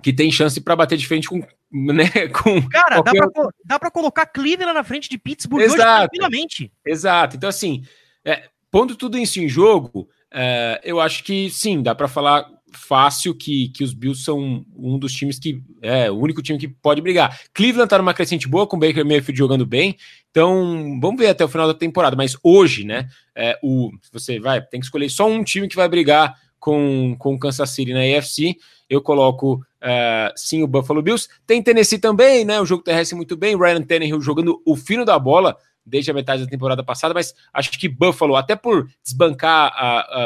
B: que tem chance para bater de frente com. Né, com
A: Cara, qualquer... dá para colocar Cleveland na frente de Pittsburgh
B: Exato. hoje
A: tranquilamente.
B: Exato. Então, assim, é, pondo tudo isso em jogo, é, eu acho que sim, dá para falar fácil que, que os Bills são um dos times que é o único time que pode brigar. Cleveland tá numa crescente boa com o Baker Mayfield jogando bem, então vamos ver até o final da temporada. Mas hoje, né, é, o você vai tem que escolher só um time que vai brigar com com o Kansas City na AFC. Eu coloco é, sim o Buffalo Bills. Tem Tennessee também, né? O jogo terrestre muito bem. Ryan Tannehill jogando o fino da bola desde a metade da temporada passada, mas acho que Buffalo, até por desbancar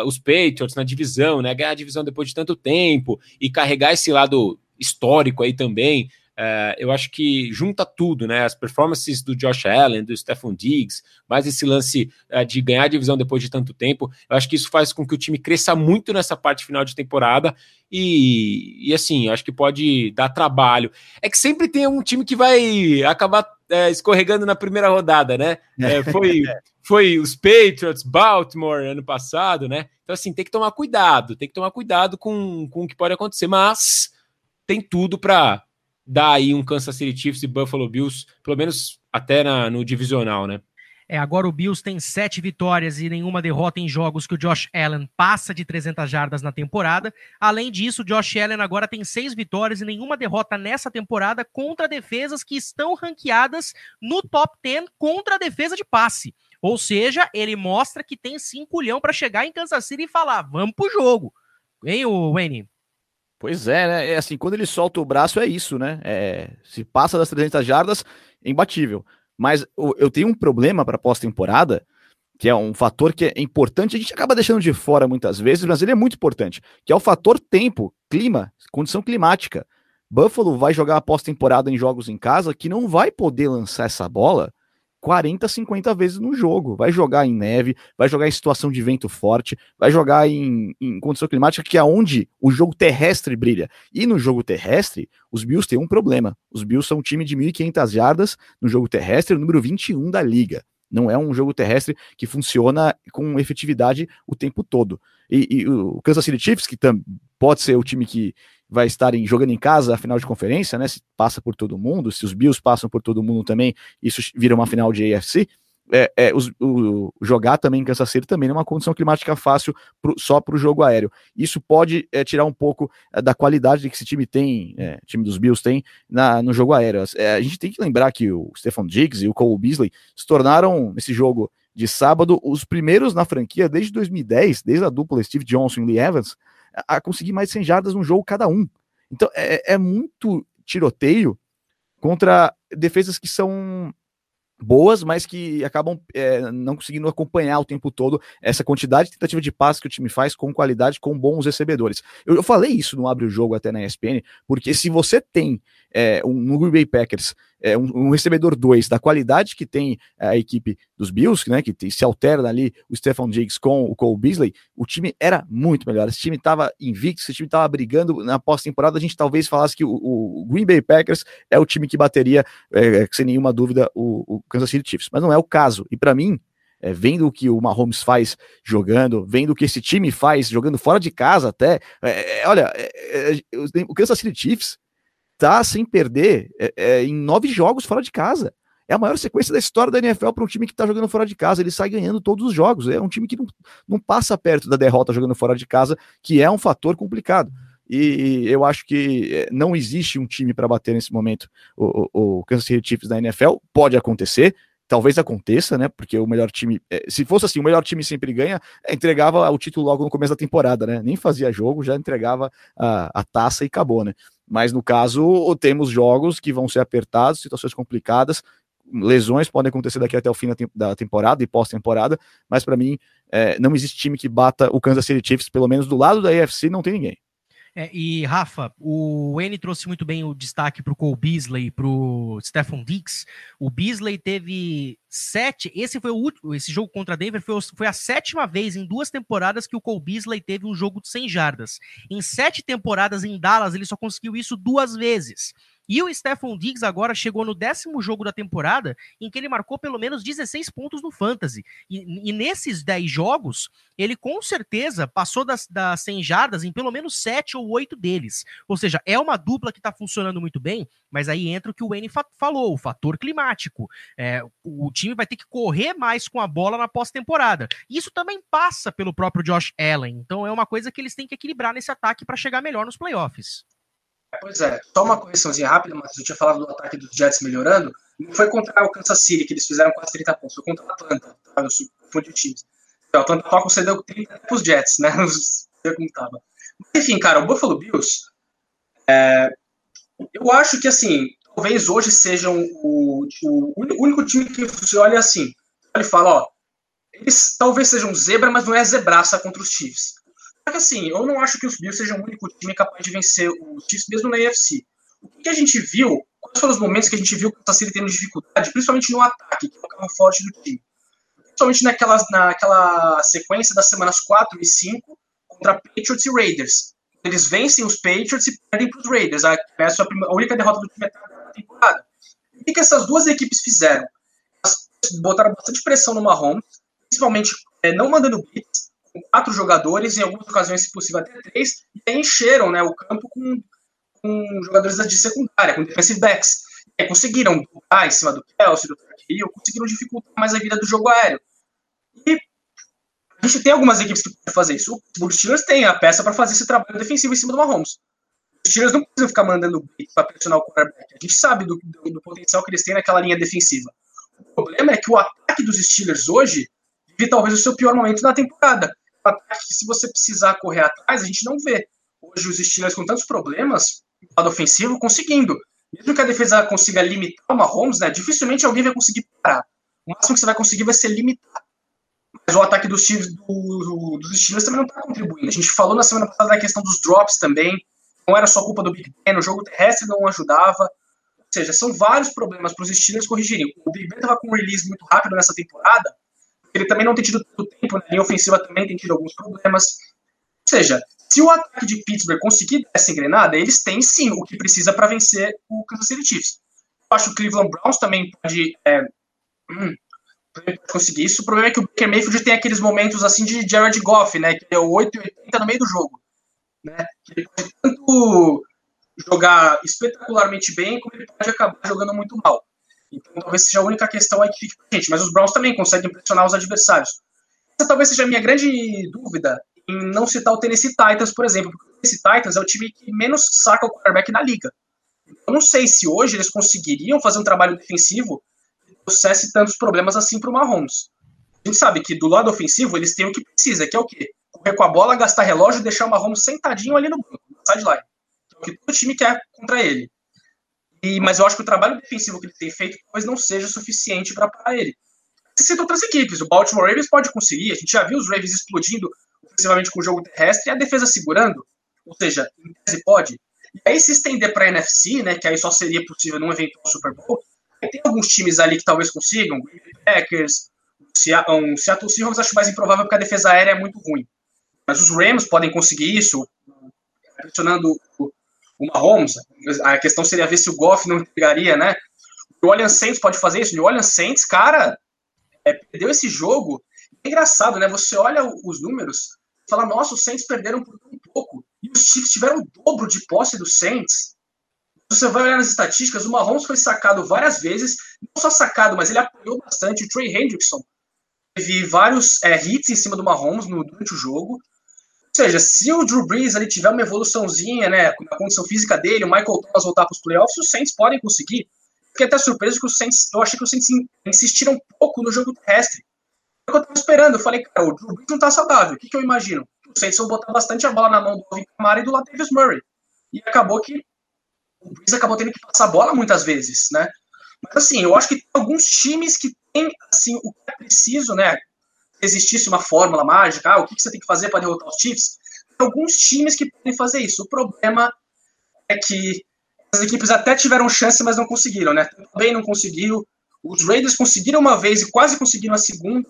B: os Patriots na divisão, né, ganhar a divisão depois de tanto tempo e carregar esse lado histórico aí também, É, eu acho que junta tudo, né? As performances do Josh Allen, do Stephon Diggs, mais esse lance é, de ganhar a divisão depois de tanto tempo. Eu acho que isso faz com que o time cresça muito nessa parte final de temporada e, e assim, acho que pode dar trabalho. É que sempre tem um time que vai acabar é, escorregando na primeira rodada, né? É, foi, foi os Patriots, Baltimore ano passado, né? Então, assim, tem que tomar cuidado, tem que tomar cuidado com, com o que pode acontecer, mas tem tudo para dar aí um Kansas City Chiefs e Buffalo Bills, pelo menos até na, no divisional, né?
A: É, agora o Bills tem sete vitórias e nenhuma derrota em jogos que o Josh Allen passa de 300 jardas na temporada. Além disso, o Josh Allen agora tem seis vitórias e nenhuma derrota nessa temporada contra defesas que estão ranqueadas no top 10 contra a defesa de passe. Ou seja, ele mostra que tem cinco leão para chegar em Kansas City e falar: vamos pro jogo. Hein, Wayne?
D: Pois é, né? É assim, quando ele solta o braço é isso, né? É, se passa das 300 jardas, é imbatível. Mas eu tenho um problema para pós-temporada, que é um fator que é importante, a gente acaba deixando de fora muitas vezes, mas ele é muito importante, que é o fator tempo, clima, condição climática. Buffalo vai jogar a pós-temporada em jogos em casa que não vai poder lançar essa bola 40, 50 vezes no jogo. Vai jogar em neve, vai jogar em situação de vento forte, vai jogar em, em condição climática que é onde o jogo terrestre brilha. E no jogo terrestre, os Bills têm um problema. Os Bills são um time de 1.500 jardas no jogo terrestre, número 21 da liga. Não é um jogo terrestre que funciona com efetividade o tempo todo. E, e o Kansas City Chiefs, que pode ser o time que vai estar em, jogando em casa a final de conferência, né? Se passa por todo mundo, se os Bills passam por todo mundo também, isso vira uma final de AFC. É, é, os, o, jogar também em Kansas City também é uma condição climática fácil pro, só para o jogo aéreo. Isso pode é, tirar um pouco é, da qualidade que esse time tem, é, time dos Bills tem na, no jogo aéreo. É, a gente tem que lembrar que o Stephon Diggs e o Cole Beasley se tornaram, nesse jogo de sábado, os primeiros na franquia desde 2010, desde a dupla Steve Johnson e Lee Evans, a conseguir mais de 100 jardas no jogo cada um. Então é, é muito tiroteio contra defesas que são boas, mas que acabam é, não conseguindo acompanhar o tempo todo essa quantidade de tentativa de passe que o time faz com qualidade, com bons recebedores. Eu, eu falei isso no Abre o Jogo até na ESPN, porque se você tem é, um, no Green Bay Packers é, um, um, recebedor 2 da qualidade que tem a equipe dos Bills, né, que se alterna ali o Stephon Diggs com o Cole Beasley, o time era muito melhor. Esse time estava invicto, esse time estava brigando na pós-temporada. A gente talvez falasse que o, o, Green Bay Packers é o time que bateria, é, sem nenhuma dúvida, o, o Kansas City Chiefs. Mas não é o caso. E para mim, é, vendo o que o Mahomes faz jogando, vendo o que esse time faz jogando fora de casa até, é, é olha, é, é, o Kansas City Chiefs tá sem perder é, é, em nove jogos fora de casa. É a maior sequência da história da NFL para um time que está jogando fora de casa. Ele sai ganhando todos os jogos. É um time que não, não passa perto da derrota jogando fora de casa, que é um fator complicado. E eu acho que é, não existe um time para bater nesse momento o, o, o Kansas City Chiefs da NFL. Pode acontecer, talvez aconteça, né? Porque o melhor time, é, se fosse assim, o melhor time sempre ganha, entregava o título logo no começo da temporada, né? Nem fazia jogo, já entregava a, a taça e acabou, né? Mas no caso, temos jogos que vão ser apertados, situações complicadas, lesões podem acontecer daqui até o fim da temporada e pós-temporada, mas para mim é, não existe time que bata o Kansas City Chiefs, pelo menos do lado da AFC não tem ninguém.
A: É, e Rafa, o N trouxe muito bem o destaque para o Cole Beasley, para o Stephon Diggs. O Beasley teve sete. Esse foi o último. Esse jogo contra Denver foi, foi a sétima vez em duas temporadas que o Cole Beasley teve um jogo de 100 jardas. Em sete temporadas em Dallas, ele só conseguiu isso duas vezes. E o Stephon Diggs agora chegou no décimo jogo da temporada em que ele marcou pelo menos 16 pontos no Fantasy. E, e nesses 10 jogos, ele com certeza passou das, das 100 jardas em pelo menos 7 ou 8 deles. Ou seja, é uma dupla que está funcionando muito bem, mas aí entra o que o Wayne fa falou, o fator climático. É, o time vai ter que correr mais com a bola na pós-temporada. Isso também passa pelo próprio Josh Allen. Então é uma coisa que eles têm que equilibrar nesse ataque para chegar melhor nos playoffs.
C: Pois é, só uma correçãozinha rápida, mas eu tinha falado do ataque dos Jets melhorando. Não foi contra o Kansas City que eles fizeram quase 30 pontos, foi contra o Atlanta. Tá? Eu de times. O Atlanta só concedeu 30 para os Jets, né? Não sei como tava. Mas, enfim, cara, o Buffalo Bills, é, eu acho que, assim, talvez hoje sejam o, o, o único time que você olha assim, ele fala, ó, eles talvez sejam zebra, mas não é zebraça contra os Chiefs. Que assim, eu não acho que os Bills sejam o único time capaz de vencer os Chiefs mesmo na AFC. O que a gente viu, quais foram os momentos que a gente viu o Kansas City tendo dificuldade, principalmente no ataque, que é o carro forte do time. Principalmente naquela, naquela sequência das semanas 4 e 5 contra Patriots e Raiders. Eles vencem os Patriots e perdem para os Raiders. A, essa é a única derrota do time da temporada. O que, que essas duas equipes fizeram? Elas botaram bastante pressão no Mahomes, principalmente é, não mandando blitz, com quatro jogadores, em algumas ocasiões, se possível, até três, e encheram né, o campo com, com jogadores de secundária, com defensive backs. E conseguiram pular em cima do Kelsey, do Hill, conseguiram dificultar mais a vida do jogo aéreo. E a gente tem algumas equipes que podem fazer isso. Os Steelers têm a peça para fazer esse trabalho defensivo em cima do Mahomes. Os Steelers não precisam ficar mandando para pressionar o quarterback. A gente sabe do, do, do, potencial que eles têm naquela linha defensiva. O problema é que o ataque dos Steelers hoje vive talvez o seu pior momento na temporada. Ataque que, se você precisar correr atrás, a gente não vê. Hoje os Steelers com tantos problemas, lado ofensivo, conseguindo. Mesmo que a defesa consiga limitar o Mahomes, né, dificilmente alguém vai conseguir parar. O máximo que você vai conseguir vai ser limitar. Mas o ataque dos, Chiefs, do, dos Steelers também não está contribuindo. A gente falou na semana passada da questão dos drops também. Não era só culpa do Big Ben, o jogo terrestre não ajudava. Ou seja, são vários problemas para os Steelers corrigirem. O Big Ben estava com um release muito rápido nessa temporada. Ele também não tem tido tanto tempo, né? a linha ofensiva também tem tido alguns problemas. Ou seja, se o ataque de Pittsburgh conseguir essa engrenada, eles têm sim o que precisa para vencer o Kansas City Chiefs. Eu acho que o Cleveland Browns também pode, é, hum, conseguir isso. O problema é que o Baker Mayfield tem aqueles momentos assim de Jared Goff, né? Que é o 8 e 80 no meio do jogo. Né? Ele pode tanto jogar espetacularmente bem, como ele pode acabar jogando muito mal. Então talvez seja a única questão aí que fique pra gente. Mas os Browns também conseguem pressionar os adversários. Essa talvez seja a minha grande dúvida em não citar o Tennessee Titans, por exemplo, porque o Tennessee Titans é o time que menos saca o quarterback na liga. Eu não sei se hoje eles conseguiriam fazer um trabalho defensivo que trouxesse tantos problemas assim para o Mahomes. A gente sabe que do lado ofensivo eles têm o que precisa, que é o quê? Correr com a bola, gastar relógio e deixar o Mahomes sentadinho ali no banco, no sideline. É o que todo time quer contra ele. E, mas eu acho que o trabalho defensivo que ele tem feito talvez não seja suficiente para parar ele. Você cita outras equipes, o Baltimore Ravens pode conseguir, a gente já viu os Ravens explodindo ofensivamente com o jogo terrestre e a defesa segurando, ou seja, em tese pode. E aí se estender para a NFC, né, que aí só seria possível num eventual Super Bowl, tem alguns times ali que talvez consigam, Packers, um Seattle Seahawks acho mais improvável porque a defesa aérea é muito ruim. Mas os Rams podem conseguir isso, pressionando o, o Mahomes. A questão seria ver se o Goff não entregaria, né? O Orleans Saints pode fazer isso. O Orleans Saints, cara, é, perdeu esse jogo. É engraçado, né? Você olha os números, fala, nossa, os Saints perderam por um pouco. E os Chiefs tiveram o dobro de posse dos Saints. Você vai olhar nas estatísticas, o Mahomes foi sacado várias vezes, não só sacado, mas ele apoiou bastante. O Trey Hendrickson teve vários é, hits em cima do Mahomes no, durante o jogo. Seja, se o Drew Brees ali tiver uma evoluçãozinha, né, na condição física dele, o Michael Thomas voltar para os playoffs, os Saints podem conseguir. Fiquei até surpreso que os Saints, eu achei que os Saints insistiram um pouco no jogo terrestre. É o que eu tava esperando. Eu falei, cara, o Drew Brees não tá saudável. O que, que eu imagino? Os Saints vão botar bastante a bola na mão do Alvin Kamara e do Latavius Murray. E acabou que o Brees acabou tendo que passar a bola muitas vezes, né? Mas assim, eu acho que tem alguns times que têm assim o que é preciso, né? Se existisse uma fórmula mágica, ah, o que, você tem que fazer para derrotar os Chiefs? Tem alguns times que podem fazer isso. O problema é que as equipes até tiveram chance, mas não conseguiram, né? Também não conseguiu. Os Raiders conseguiram uma vez e quase conseguiram a segunda.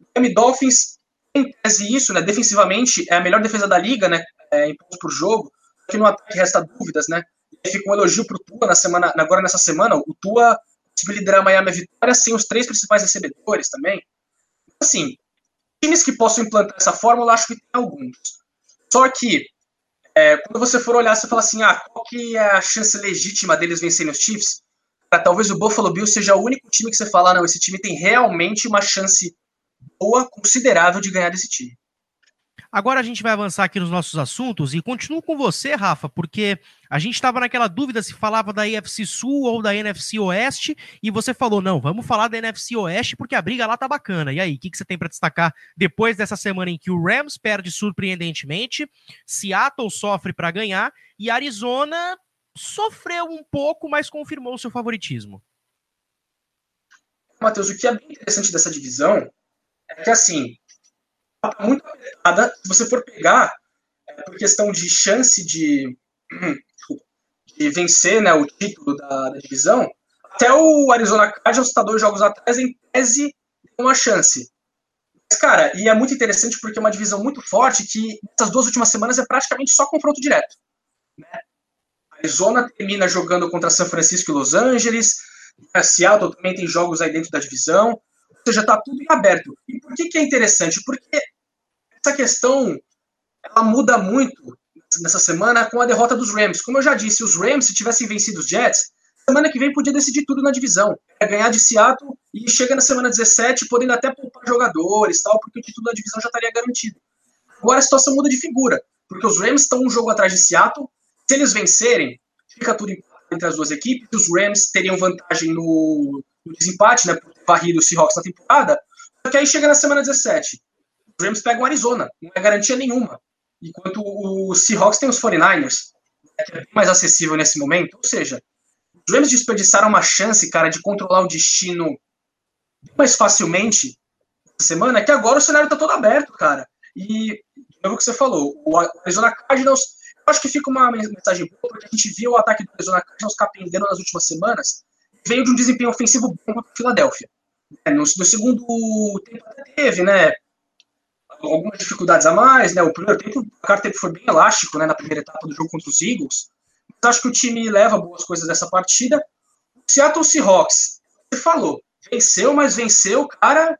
C: O Miami Dolphins tem tese isso, né? Defensivamente é a melhor defesa da liga, né? É, em pontos por jogo. Que no ataque resta dúvidas, né? E fica um elogio pro Tua na semana, agora nessa semana. O Tua conseguiu liderar a Miami a vitória sem os três principais recebedores também. Assim, times que possam implantar essa fórmula, acho que tem alguns. Só que é, quando você for olhar, você fala assim, ah, qual que é a chance legítima deles vencerem os Chiefs? Cara, talvez o Buffalo Bills seja o único time que você fala, não, esse time tem realmente uma chance boa, considerável de ganhar desse time.
A: Agora a gente vai avançar aqui nos nossos assuntos e continuo com você, Rafa, porque a gente estava naquela dúvida se falava da NFC Sul ou da NFC Oeste e você falou, não, vamos falar da NFC Oeste porque a briga lá tá bacana. E aí, o que, que você tem para destacar depois dessa semana em que o Rams perde surpreendentemente, Seattle sofre para ganhar e Arizona sofreu um pouco, mas confirmou seu favoritismo?
C: Matheus, o que é bem interessante dessa divisão é que, assim, tá muito apertada. Se você for pegar, é, por questão de chance de, de vencer né, o título da, da divisão, até o Arizona Cardinals está dois jogos atrás, em tese, tem uma chance. Mas, cara, e é muito interessante porque é uma divisão muito forte que essas duas últimas semanas é praticamente só confronto direto. Né? Arizona termina jogando contra São Francisco e Los Angeles, a Seattle também tem jogos aí dentro da divisão, ou seja, está tudo em aberto. E por que, que é interessante? Porque essa questão ela muda muito nessa semana com a derrota dos Rams. Como eu já disse, os Rams, se tivessem vencido os Jets, semana que vem podia decidir tudo na divisão. É ganhar de Seattle e chega na semana 17 podendo até poupar jogadores tal, porque o título da divisão já estaria garantido. Agora a situação muda de figura, porque os Rams estão um jogo atrás de Seattle. Se eles vencerem, fica tudo entre as duas equipes. Os Rams teriam vantagem no, no desempate, né, por varrido o Seahawks na temporada. Só que aí chega na semana 17. Rams pegam o Arizona, não é garantia nenhuma. Enquanto o Seahawks tem os 49ers, né, que é bem mais acessível nesse momento. Ou seja, os Rams desperdiçaram uma chance, cara, de controlar o destino mais facilmente essa semana, que agora o cenário está todo aberto, cara. E, é o que você falou, o Arizona Cardinals, eu acho que fica uma mensagem boa, porque a gente viu o ataque do Arizona Cardinals capengando nas últimas semanas, veio de um desempenho ofensivo bom contra a Filadélfia. É, no, no, segundo tempo até teve, né, algumas dificuldades a mais, né, o primeiro tempo, o cara tempo foi bem elástico, né, na primeira etapa do jogo contra os Eagles, acho que o time leva boas coisas dessa partida. O Seattle Seahawks, você falou, venceu, mas venceu, cara,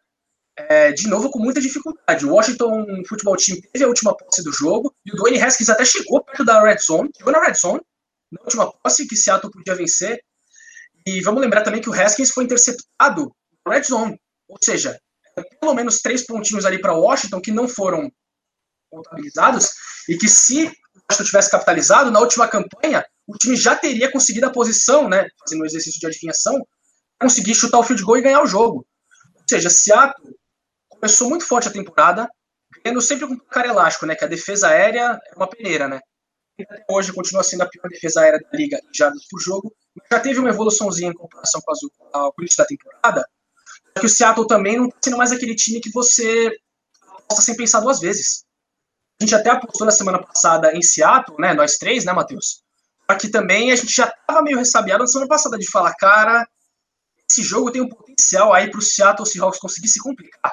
C: é, de novo com muita dificuldade. O Washington Football Team teve a última posse do jogo, e o Dwayne Haskins até chegou perto da Red Zone, chegou na Red Zone, na última posse, que Seattle podia vencer. E vamos lembrar também que o Haskins foi interceptado na Red Zone, ou seja, pelo menos três pontinhos ali para Washington que não foram contabilizados, e que se Washington tivesse capitalizado, na última campanha, o time já teria conseguido a posição, né, fazendo um exercício de adivinhação, conseguir chutar o field goal e ganhar o jogo. Ou seja, Seattle começou muito forte a temporada, ganhando sempre com um cara elástico, né, que a defesa aérea é uma peneira, né. Até hoje continua sendo a pior defesa aérea da liga já por jogo, já teve uma evoluçãozinha em comparação com, a, com o início da temporada, que o Seattle também não está sendo mais aquele time que você aposta sem pensar duas vezes. A gente até apostou na semana passada em Seattle, né? Nós três, né, Matheus? Aqui também a gente já estava meio ressabiado na semana passada de falar, cara, esse jogo tem um potencial aí para o Seattle Seahawks conseguir se complicar.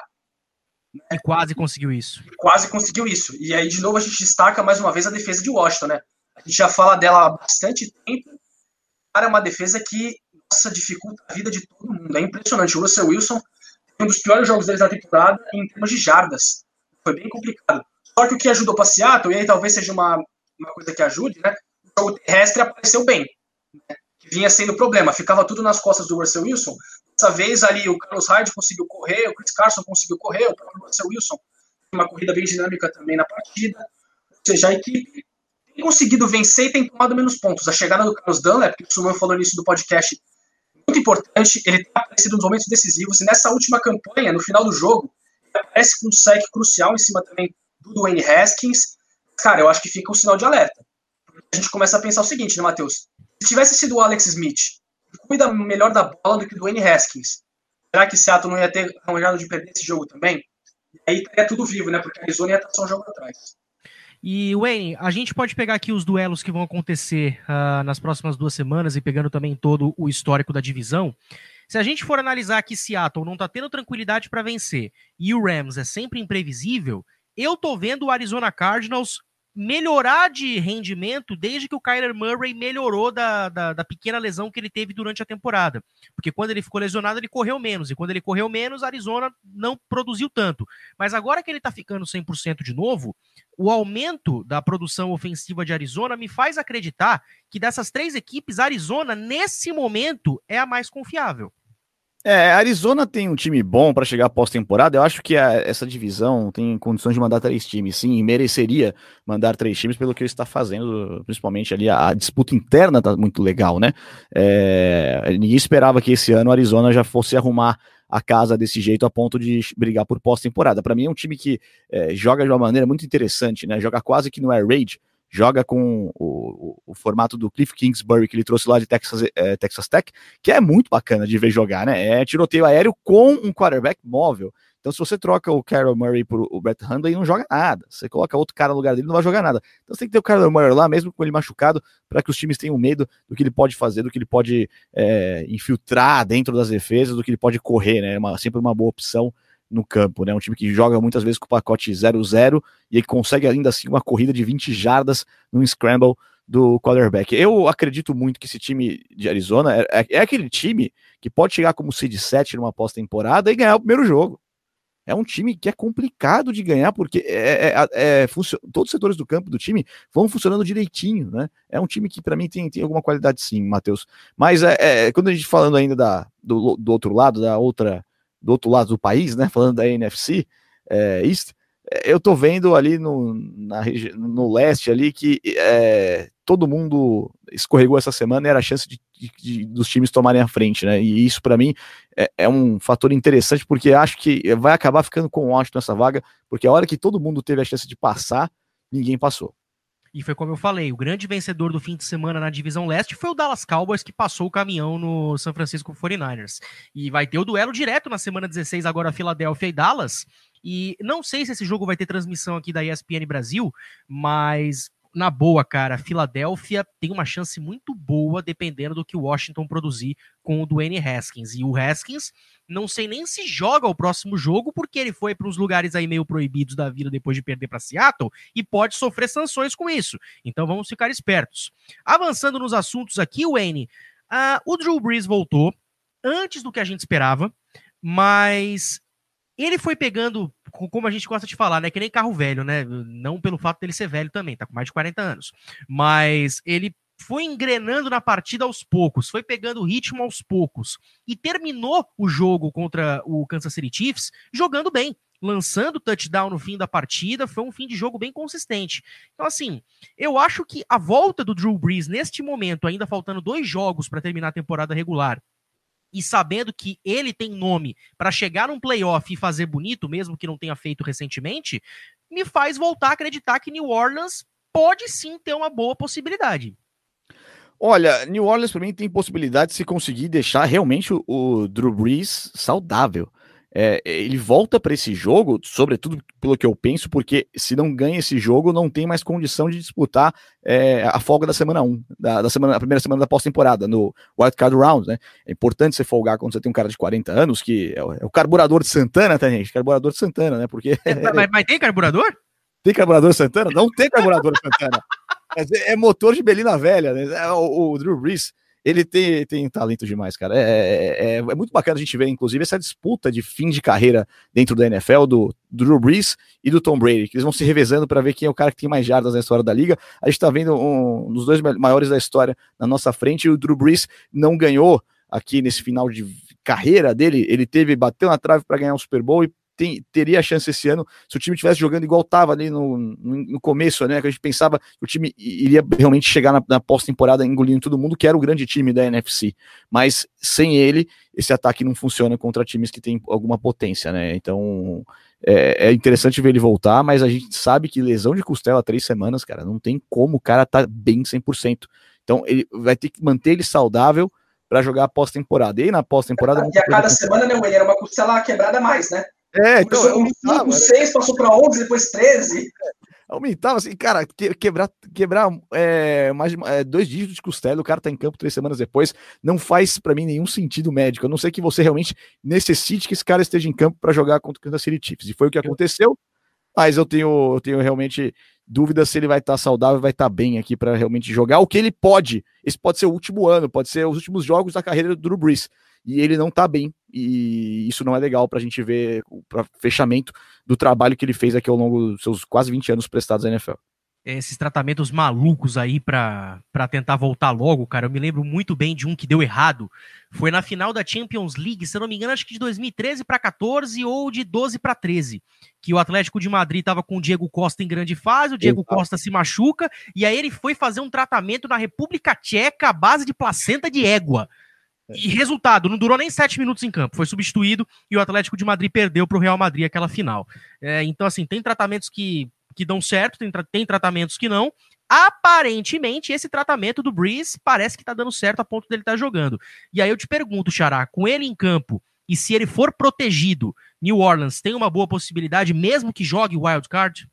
A: E quase conseguiu isso.
C: Quase conseguiu isso. E aí, de novo, a gente destaca mais uma vez a defesa de Washington, né? A gente já fala dela há bastante tempo. Cara, é uma defesa que, nossa, dificulta a vida de todo mundo. É impressionante. O Russell Wilson um dos piores jogos dele da temporada em termos de jardas. Foi bem complicado. Só que o que ajudou para Seattle, e aí talvez seja uma, uma coisa que ajude, né? O jogo terrestre apareceu bem. Né, que vinha sendo problema. Ficava tudo nas costas do Russell Wilson. Dessa vez ali o Carlos Hyde conseguiu correr, o Chris Carson conseguiu correr, o próprio Russell Wilson uma corrida bem dinâmica também na partida. Ou seja, a equipe tem conseguido vencer e tem tomado menos pontos. A chegada do Carlos Dunlap, que o Suman falou nisso do podcast, muito importante. Ele tem aparecido nos momentos decisivos. E nessa última campanha, no final do jogo, ele aparece com um sec crucial em cima também do Dwayne Haskins, cara, eu acho que fica um sinal de alerta. A gente começa a pensar o seguinte, né, Matheus? Se tivesse sido o Alex Smith, cuida melhor da bola do que o Dwayne Haskins, será que Seattle não ia ter arranjado de perder esse jogo também? E aí é tudo vivo, né? Porque a Arizona ia estar só um jogo atrás.
A: E, Wayne, a gente pode pegar aqui os duelos que vão acontecer uh, nas próximas duas semanas e pegando também todo o histórico da divisão. Se a gente for analisar que Seattle não está tendo tranquilidade para vencer e o Rams é sempre imprevisível, eu tô vendo o Arizona Cardinals melhorar de rendimento desde que o Kyler Murray melhorou da, da, da, pequena lesão que ele teve durante a temporada. Porque quando ele ficou lesionado, ele correu menos. E quando ele correu menos, Arizona não produziu tanto. Mas agora que ele tá ficando 100% de novo, o aumento da produção ofensiva de Arizona me faz acreditar que dessas três equipes, Arizona, nesse momento, é a mais confiável.
D: É, Arizona tem um time bom para chegar pós-temporada. Eu acho que a, essa divisão tem condições de mandar três times, sim, e mereceria mandar três times pelo que ele está fazendo, principalmente ali a, a disputa interna tá muito legal, né? É, ninguém esperava que esse ano Arizona já fosse arrumar a casa desse jeito a ponto de brigar por pós-temporada. Para mim é um time que é, joga de uma maneira muito interessante, né? Joga quase que no air raid joga com o, o, o, formato do Cliff Kingsbury que ele trouxe lá de Texas, é, Texas Tech, que é muito bacana de ver jogar, né? É tiroteio aéreo com um quarterback móvel. Então, se você troca o Carol Murray por o Brett Hundley, não joga nada. Você coloca outro cara no lugar dele, não vai jogar nada. Então, você tem que ter o Carol Murray lá, mesmo com ele machucado, para que os times tenham medo do que ele pode fazer, do que ele pode é, infiltrar dentro das defesas, do que ele pode correr, né? É uma, sempre uma boa opção no campo, né? Um time que joga muitas vezes com o pacote 0-0 e que consegue ainda assim uma corrida de 20 jardas num scramble do quarterback. Eu acredito muito que esse time de Arizona é, é, é aquele time que pode chegar como seed 7 numa pós-temporada e ganhar o primeiro jogo. É um time que é complicado de ganhar, porque é, é, é, todos os setores do campo do time vão funcionando direitinho, né? É um time que, para mim, tem, tem alguma qualidade sim, Matheus. Mas é, é, quando a gente falando ainda da, do, do outro lado, da outra, do outro lado do país, né? Falando da NFC é, East, é, eu tô vendo ali no, na, no leste ali que é, todo mundo escorregou essa semana era a chance de, de, de, dos times tomarem a frente, né? E isso para mim é, é, um fator interessante porque acho que vai acabar ficando com o Washington nessa vaga, porque a hora que todo mundo teve a chance de passar, ninguém passou.
A: E foi como eu falei, o grande vencedor do fim de semana na divisão leste foi o Dallas Cowboys, que passou o caminhão no San Francisco 49ers. E vai ter o duelo direto na semana 16, agora Filadélfia e Dallas. E não sei se esse jogo vai ter transmissão aqui da ESPN Brasil, mas na boa, cara, Filadélfia tem uma chance muito boa dependendo do que Washington produzir com o Dwayne Haskins. E o Haskins, não sei nem se joga o próximo jogo, porque ele foi para uns lugares aí meio proibidos da vida depois de perder para Seattle e pode sofrer sanções com isso. Então vamos ficar espertos. Avançando nos assuntos aqui, Wayne, uh, o Drew Brees voltou antes do que a gente esperava, mas ele foi pegando, como a gente gosta de falar, né? Que nem carro velho, né? Não pelo fato dele ser velho também, tá com mais de 40 anos. Mas ele foi engrenando na partida aos poucos, foi pegando ritmo aos poucos e terminou o jogo contra o Kansas City Chiefs jogando bem, lançando touchdown no fim da partida, foi um fim de jogo bem consistente. Então assim, eu acho que a volta do Drew Brees neste momento, ainda faltando dois jogos para terminar a temporada regular, e sabendo que ele tem nome para chegar num playoff e fazer bonito, mesmo que não tenha feito recentemente, me faz voltar a acreditar que New Orleans pode sim ter uma boa possibilidade.
D: Olha, New Orleans para mim tem possibilidade de se conseguir deixar realmente o, o Drew Brees saudável é, ele volta para esse jogo, sobretudo pelo que eu penso, porque se não ganha esse jogo, não tem mais condição de disputar é, a folga da semana 1, da, da semana, a primeira semana da pós-temporada, no Wild Card Round, né? É importante você folgar quando você tem um cara de 40 anos, que é o, é o carburador de Santana, tá, gente? Carburador de Santana, né? Porque.
A: É, mas, mas, tem carburador?
D: Tem carburador de Santana? Não tem carburador de Santana. É, é, motor de Belina Velha, né? É, o, o Drew Brees ele tem, tem talento demais, cara. É, é, é, é, muito bacana a gente ver, inclusive, essa disputa de fim de carreira dentro da NFL do, do Drew Brees e do Tom Brady, que eles vão se revezando para ver quem é o cara que tem mais jardas na história da liga. A gente tá vendo um dos dois maiores da história na nossa frente, e o Drew Brees não ganhou aqui nesse final de carreira dele, ele teve, bateu na trave para ganhar um Super Bowl e tem, teria a chance esse ano se o time estivesse jogando igual estava ali no, no, começo, né? Que a gente pensava que o time iria realmente chegar na, na pós-temporada engolindo todo mundo, que era o grande time da NFC. Mas sem ele, esse ataque não funciona contra times que têm alguma potência, né? Então é, é, interessante ver ele voltar, mas a gente sabe que lesão de costela três semanas, cara, não tem como o cara tá bem 100%. Então ele vai ter que manter ele saudável para jogar a pós-temporada. E na pós-temporada.
C: E a cada semana, né, era uma costela quebrada mais, né?
D: É, então.
C: O 6 passou para 11, depois 13.
D: Aumentava assim, cara, que, quebrar, quebrar é, mais é, dois dígitos de costela, o cara tá em campo três semanas depois, não faz para mim nenhum sentido médico. A não ser que você realmente necessite que esse cara esteja em campo para jogar contra o Kansas City Chiefs. E foi o que aconteceu, mas eu tenho, eu tenho realmente dúvidas se ele vai estar tá saudável, vai estar tá bem aqui para realmente jogar o que ele pode. Esse pode ser o último ano, pode ser os últimos jogos da carreira do Drew Brees e ele não tá bem. E isso não é legal para a gente ver o fechamento do trabalho que ele fez aqui ao longo dos seus quase 20 anos prestados à NFL.
A: Esses tratamentos malucos aí para tentar voltar logo, cara. Eu me lembro muito bem de um que deu errado. Foi na final da Champions League, se eu não me engano, acho que de 2013 para 14 ou de 12 para 13. Que o Atlético de Madrid estava com o Diego Costa em grande fase, o Diego Exato. Costa se machuca, e aí ele foi fazer um tratamento na República Tcheca à base de placenta de égua. E resultado, não durou nem sete minutos em campo, foi substituído e o Atlético de Madrid perdeu para o Real Madrid aquela final. É, então, assim, tem tratamentos que, que dão certo, tem, tra tem tratamentos que não. Aparentemente, esse tratamento do Breeze parece que está dando certo a ponto dele estar tá jogando. E aí eu te pergunto, Xará, com ele em campo e se ele for protegido, New Orleans tem uma boa possibilidade, mesmo que jogue wild card?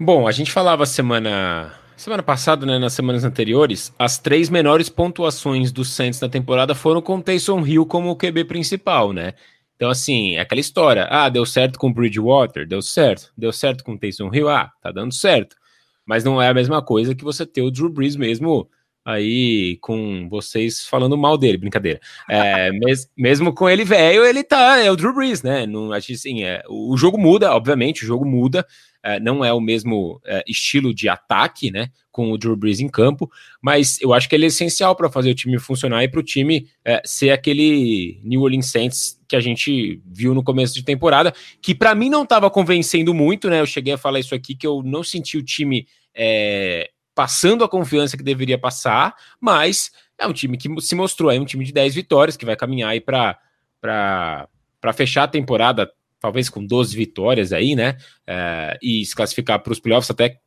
B: Bom, a gente falava semana semana passada, né, nas semanas anteriores, as três menores pontuações do Saints na temporada foram com o Taysom Hill como o QB principal, né? Então, assim, é aquela história. Ah, deu certo com Bridgewater? Deu certo. Deu certo com Taysom Hill? Ah, tá dando certo. Mas não é a mesma coisa que você ter o Drew Brees mesmo aí com vocês falando mal dele, brincadeira. É, mes, mesmo com ele velho, ele tá, é o Drew Brees, né? Não, assim, é, o jogo muda, obviamente, o jogo muda, é, não é o mesmo é, estilo de ataque, né? Com o Drew Brees em campo, mas eu acho que ele é essencial para fazer o time funcionar e para o time é, ser aquele New Orleans Saints que a gente viu no começo de temporada, que para mim não estava convencendo muito, né? Eu cheguei a falar isso aqui que eu não senti o time é, passando a confiança que deveria passar, mas é um time que se mostrou aí um time de 10 vitórias, que vai caminhar aí para fechar a temporada, talvez com 12 vitórias aí, né? É, e se classificar para os playoffs até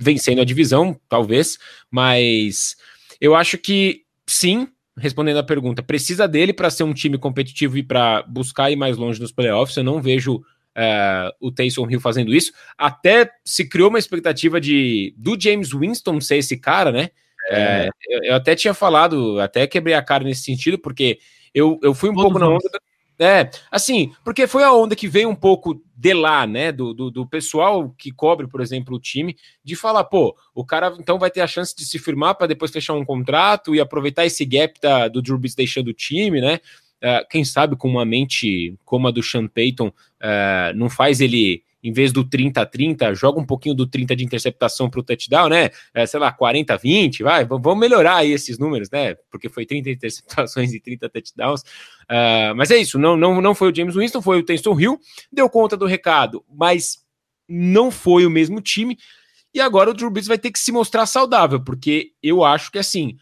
B: vencendo a divisão, talvez, mas eu acho que sim, respondendo a pergunta, precisa dele para ser um time competitivo e para buscar ir mais longe nos playoffs. Eu não vejo uh, o Taysom Hill fazendo isso. Até se criou uma expectativa de do James Winston ser esse cara, né? É. É, eu, eu, até tinha falado, até quebrei a cara nesse sentido, porque eu, eu fui um Todos pouco na onda. É, assim, porque foi a onda que veio um pouco de lá, né? Do, do, do, pessoal que cobre, por exemplo, o time, de falar, pô, o cara então vai ter a chance de se firmar para depois fechar um contrato e aproveitar esse gap da, do Drew deixando o time, né? Uh, quem sabe com uma mente como a do Sean Payton, uh, não faz ele, em vez do 30 a 30, joga um pouquinho do 30 de interceptação para o touchdown, né? Uh, sei lá, 40 a 20, vai, vamos melhorar aí esses números, né? Porque foi 30 interceptações e 30 touchdowns. mas é isso, não, não, não foi o James Winston, foi o Taysom Hill, deu conta do recado, mas não foi o mesmo time. E agora o Drew Brees vai ter que se mostrar saudável, porque eu acho que assim,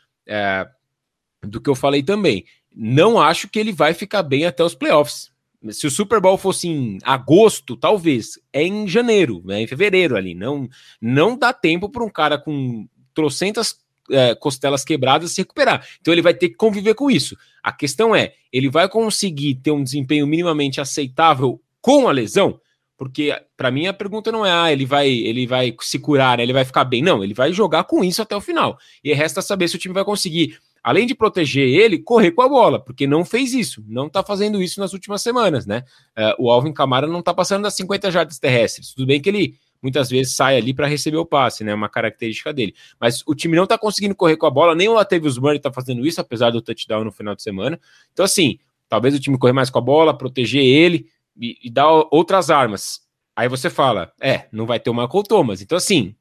B: do que eu falei também, não acho que ele vai ficar bem até os playoffs. Se o Super Bowl fosse em agosto, talvez. É em janeiro, é em fevereiro ali. Não, não dá tempo para um cara com trocentas é, costelas quebradas se recuperar. Então ele vai ter que conviver com isso. A questão é, ele vai conseguir ter um desempenho minimamente aceitável com a lesão? Porque para mim a pergunta não é, ah, ele vai, ele vai se curar, né? ele vai ficar bem. Não, ele vai jogar com isso até o final. E resta saber se o time vai conseguir além de proteger ele, correr com a bola, porque não fez isso, não está fazendo isso nas últimas semanas, né? Uh, o Alvin Camara não está passando das 50 jardas terrestres. Tudo bem que ele muitas vezes sai ali para receber o passe, né? Uma característica dele. Mas o time não está conseguindo correr com a bola, nem o Latavius Murray está fazendo isso, apesar do touchdown no final de semana. Então, assim, talvez o time correr mais com a bola, proteger ele e, e dar outras armas. Aí você fala, é, não vai ter o Michael Thomas. Então, assim,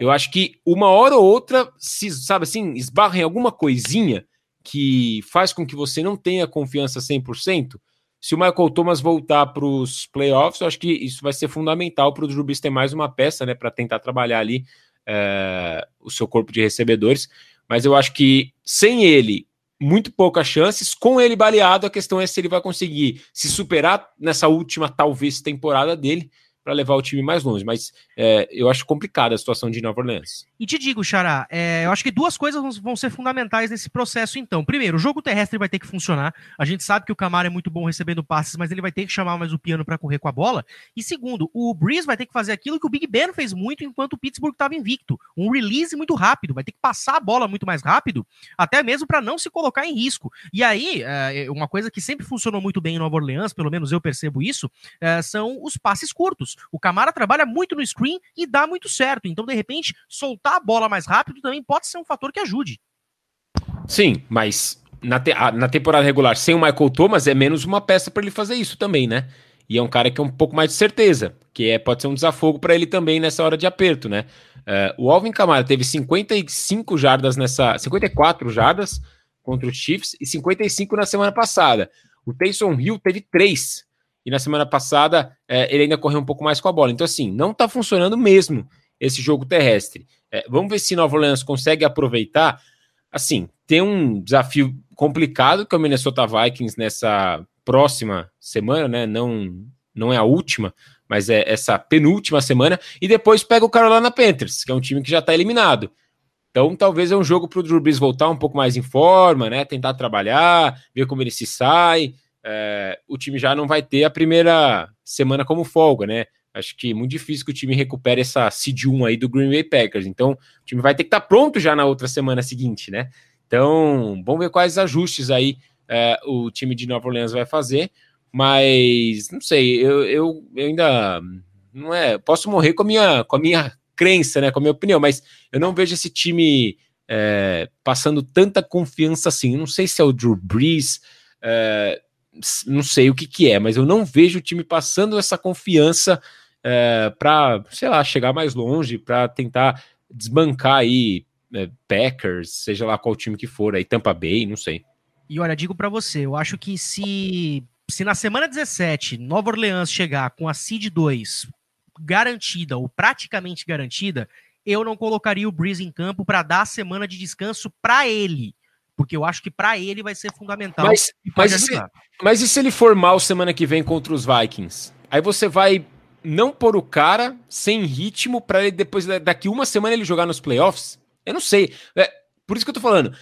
B: eu acho que uma hora ou outra, se, sabe assim, esbarra em alguma coisinha que faz com que você não tenha confiança 100%. Se o Michael Thomas voltar para os playoffs, eu acho que isso vai ser fundamental para o Drew ter mais uma peça, né, para tentar trabalhar ali é, o seu corpo de recebedores. Mas eu acho que sem ele, muito poucas chances. Com ele baleado, a questão é se ele vai conseguir se superar nessa última, talvez, temporada dele para levar o time mais longe. Mas é, eu acho complicada a situação de Nova Orleans.
A: E te digo, Xará, é, eu acho que duas coisas vão ser fundamentais nesse processo, então. Primeiro, o jogo terrestre vai ter que funcionar. A gente sabe que o Camara é muito bom recebendo passes, mas ele vai ter que chamar mais o piano para correr com a bola. E segundo, o Breeze vai ter que fazer aquilo que o Big Ben fez muito enquanto o Pittsburgh estava invicto. Um release muito rápido, vai ter que passar a bola muito mais rápido, até mesmo para não se colocar em risco. E aí, é, uma coisa que sempre funcionou muito bem em Nova Orleans, pelo menos eu percebo isso, é, são os passes curtos. O Camara trabalha muito no screen e dá muito certo. Então, de repente, soltar a bola mais rápido também pode ser um fator que ajude.
B: Sim, mas na, te na temporada regular, sem o Michael Thomas, é menos uma peça para ele fazer isso também, né? E é um cara que é um pouco mais de certeza, que é, pode ser um desafogo para ele também nessa hora de aperto, né? Uh, o Alvin Kamara teve 55 jardas nessa. 54 jardas contra os Chiefs e 55 na semana passada. O Taysom Hill teve 3 e na semana passada é, ele ainda correu um pouco mais com a bola. Então, assim, não está funcionando mesmo esse jogo terrestre. É, vamos ver se Nova Orleans consegue aproveitar. Assim, tem um desafio complicado que é o Minnesota Vikings nessa próxima semana, né? Não, não é a última, mas é essa penúltima semana. E depois pega o Carolina Panthers, que é um time que já está eliminado. Então, talvez é um jogo para o Drew Brees voltar um pouco mais em forma, né? Tentar trabalhar, ver como ele se sai. É, o time já não vai ter a primeira semana como folga, né? Acho que é muito difícil que o time recupere essa seed 1 aí do Green Bay Packers. Então, o time vai ter que estar tá pronto já na outra semana seguinte, né? Então, vamos ver quais ajustes aí é, o time de Nova Orleans vai fazer. Mas, não sei, eu, eu, eu ainda não é. Posso morrer com a minha, com a minha crença, né? Com a minha opinião, mas eu não vejo esse time é, passando tanta confiança assim. Não sei se é o Drew Brees. É, não sei o que, que é, mas eu não vejo o time passando essa confiança é, para, sei lá, chegar mais longe, para tentar desbancar aí é, Packers, seja lá qual time que for, aí Tampa Bay, não sei.
A: E olha, digo para você, eu acho que se se na semana 17 Nova Orleans chegar com a seed 2 garantida ou praticamente garantida, eu não colocaria o Breeze em campo para dar a semana de descanso para ele porque eu acho que para ele vai ser fundamental.
B: Mas, mas, e se, mas e se ele for mal semana que vem contra os Vikings? Aí você vai não pôr o cara sem ritmo para ele depois daqui uma semana ele jogar nos playoffs? Eu não sei. É, por isso que eu tô falando.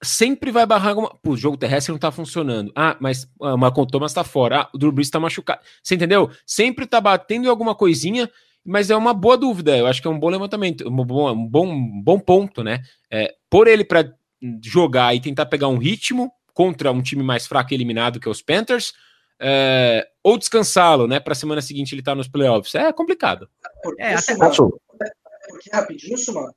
B: Sempre vai barrar alguma. Pô, o jogo terrestre não tá funcionando. Ah, mas ah, o Thomas tá fora. Ah, o Drew Brees tá machucado. Você entendeu? Sempre tá batendo em alguma coisinha, mas é uma boa dúvida. Eu acho que é um bom levantamento, um bom, um bom, um bom ponto, né? É, por ele para jogar e tentar pegar um ritmo contra um time mais fraco e eliminado que é os Panthers, é, ou descansá-lo, né? Para a semana seguinte ele tá nos playoffs. É complicado.
C: Porque, é, até mano, porque rapidinho, isso, mano.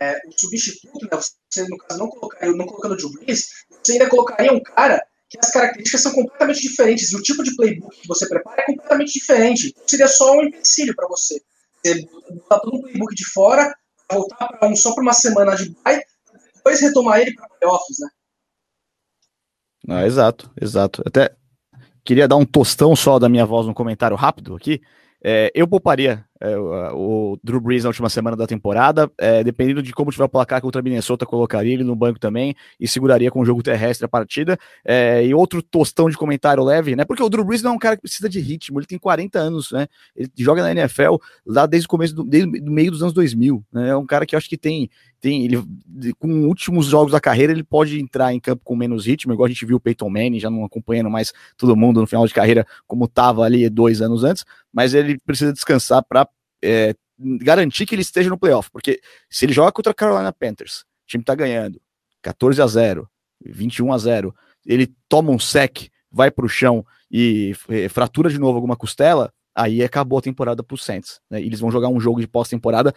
C: É, o substituto, né? Você, no caso, não, colocaria, não colocando o Drew Brees, você ainda colocaria um cara que as características são completamente diferentes e o tipo de playbook que você prepara é completamente diferente. Então, seria só um empecilho para você. Você botar todo o playbook de fora, voltar para um só para uma semana de bye depois retomar ele para playoffs, né?
D: Ah, exato, exato. Até queria dar um tostão só da minha voz no comentário rápido aqui. É, eu pouparia é, o Drew Brees na última semana da temporada, é, dependendo de como tiver o placar contra a Minnesota, colocaria ele no banco também e seguraria com o jogo terrestre a partida. É, e outro tostão de comentário leve, né? Porque o Drew Brees não é um cara que precisa de ritmo, ele tem 40 anos, né? Ele joga na NFL lá desde o começo, do, desde o meio dos anos 2000, né? É um cara que eu acho que tem, tem ele, com últimos jogos da carreira, ele pode entrar em campo com menos ritmo, igual a gente viu o Peyton Manning, já não acompanhando mais todo mundo no final de carreira, como estava ali dois anos antes, mas ele precisa descansar para é, garantir que ele esteja no playoff, porque se ele joga contra a Carolina Panthers, o time tá ganhando 14 a 0, 21 a 0, ele toma um sec, vai pro chão e é, fratura de novo alguma costela, aí acabou a temporada pro Saints, né? Eles vão jogar um jogo de pós-temporada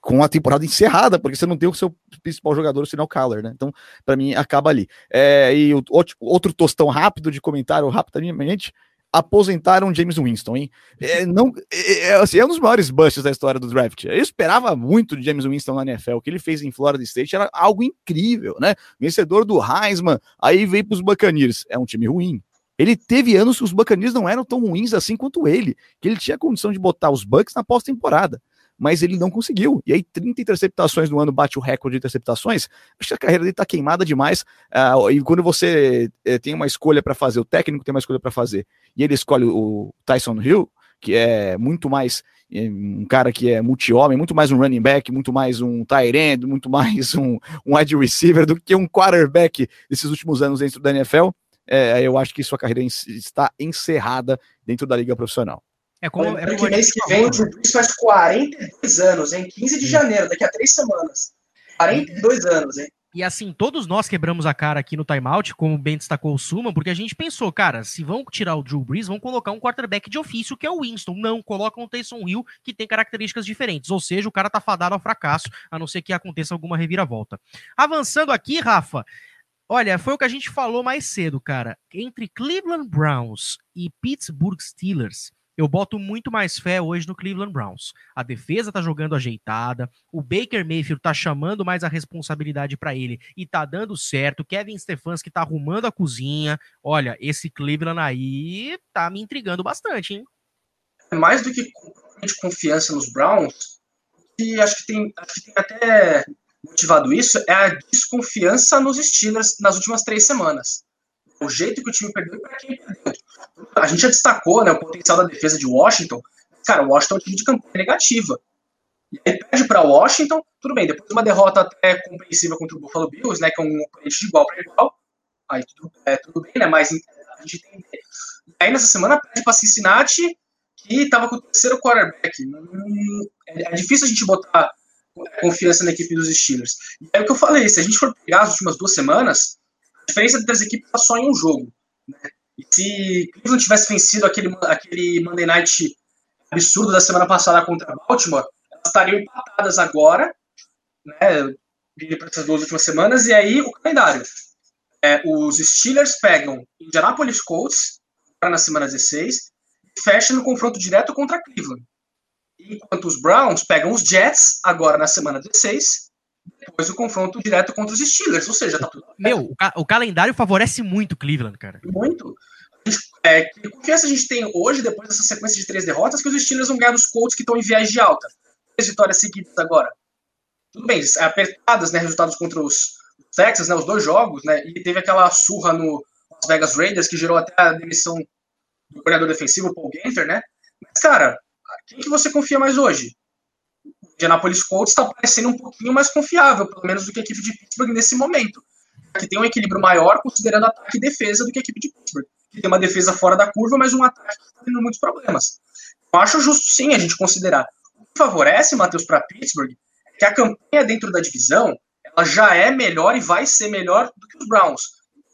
D: com a temporada encerrada, porque você não tem o seu principal jogador, o Sinal Caller, né? Então, para mim, acaba ali. É, e o, outro tostão rápido de comentário, rapidamente, aposentaram James Winston, hein? É, não, é, é, assim, é um dos maiores busts da história do draft. Eu esperava muito de James Winston na NFL. O que ele fez em Florida State era algo incrível, né? Vencedor do Heisman, aí veio para os Buccaneers. É um time ruim. Ele teve anos que os Buccaneers não eram tão ruins assim quanto ele, que ele tinha condição de botar os Bucks na pós-temporada mas ele não conseguiu. E aí, 30 interceptações no ano bate o recorde de interceptações. Acho que a carreira dele tá queimada demais. Uh, e quando você uh, tem uma escolha para fazer, o técnico tem uma escolha para fazer, e ele escolhe o Tyson Hill, que é muito mais eh, um cara que é multi-homem, muito mais um running back, muito mais um tight end, muito mais um, um wide receiver do que um quarterback desses últimos anos dentro da NFL. É, eu acho que sua carreira está encerrada dentro da liga profissional.
C: É como, é como que mês que vem o Drew Brees faz 42 anos, hein? 15 de janeiro, daqui a três semanas. 42 anos, hein?
A: E assim, todos nós quebramos a cara aqui no timeout, como bem destacou o Suman, porque a gente pensou, cara, se vão tirar o Drew Brees, vão colocar um quarterback de ofício, que é o Winston. Não, colocam o Taysom Hill, que tem características diferentes. Ou seja, o cara tá fadado ao fracasso, a não ser que aconteça alguma reviravolta. Avançando aqui, Rafa, olha, foi o que a gente falou mais cedo, cara. Entre Cleveland Browns e Pittsburgh Steelers, eu boto muito mais fé hoje no Cleveland Browns. A defesa tá jogando ajeitada, o Baker Mayfield tá chamando mais a responsabilidade para ele e tá dando certo. Kevin Stefanski tá arrumando a cozinha. Olha, esse Cleveland aí tá me intrigando bastante, hein?
C: Mais do que de confiança nos Browns, e acho que tem, acho que tem até motivado isso é a desconfiança nos Steelers nas últimas três semanas. O jeito que o time perdeu para quem perdeu a gente já destacou né, o potencial da defesa de Washington. Cara, o Washington é um time de campanha negativa. E aí perde para Washington, tudo bem, depois de uma derrota até compreensível contra o Buffalo Bills, né, que é um oponente de igual para igual, aí tudo, é, tudo bem, né, mas a gente entender. Aí nessa semana perde para Cincinnati, que estava com o terceiro quarterback. É, é difícil a gente botar confiança na equipe dos Steelers. E é o que eu falei, se a gente for pegar as últimas duas semanas, diferença entre as equipes está só em um jogo. Né? Se Cleveland tivesse vencido aquele, aquele Monday Night absurdo da semana passada contra Baltimore, elas estariam empatadas agora, né, para essas duas últimas semanas, e aí o calendário. É, os Steelers pegam Indianapolis Colts para na semana 16 e fecham no confronto direto contra Cleveland. Enquanto os Browns pegam os Jets agora na semana 16, depois o confronto direto contra os Steelers, ou seja, tá tudo.
A: Meu, o, ca o calendário favorece muito Cleveland, cara.
C: Muito. É, que confiança a gente tem hoje, depois dessa sequência de três derrotas, que os Steelers vão ganhar dos Colts que estão em viagem de alta. Três vitórias seguidas agora. Tudo bem, apertadas, né? Resultados contra os Texas, né? Os dois jogos, né? E teve aquela surra no Las Vegas Raiders que gerou até a demissão do coordenador defensivo, Paul Gaither, né? Mas, cara, quem que você confia mais hoje? Indianapolis Colts está parecendo um pouquinho mais confiável, pelo menos do que a equipe de Pittsburgh nesse momento. Que tem um equilíbrio maior, considerando ataque e defesa, do que a equipe de Pittsburgh que tem uma defesa fora da curva, mas um ataque que está tendo muitos problemas. Eu acho justo sim a gente considerar. O que favorece, Matheus, para Pittsburgh é que a campanha dentro da divisão ela já é melhor e vai ser melhor do que os Browns.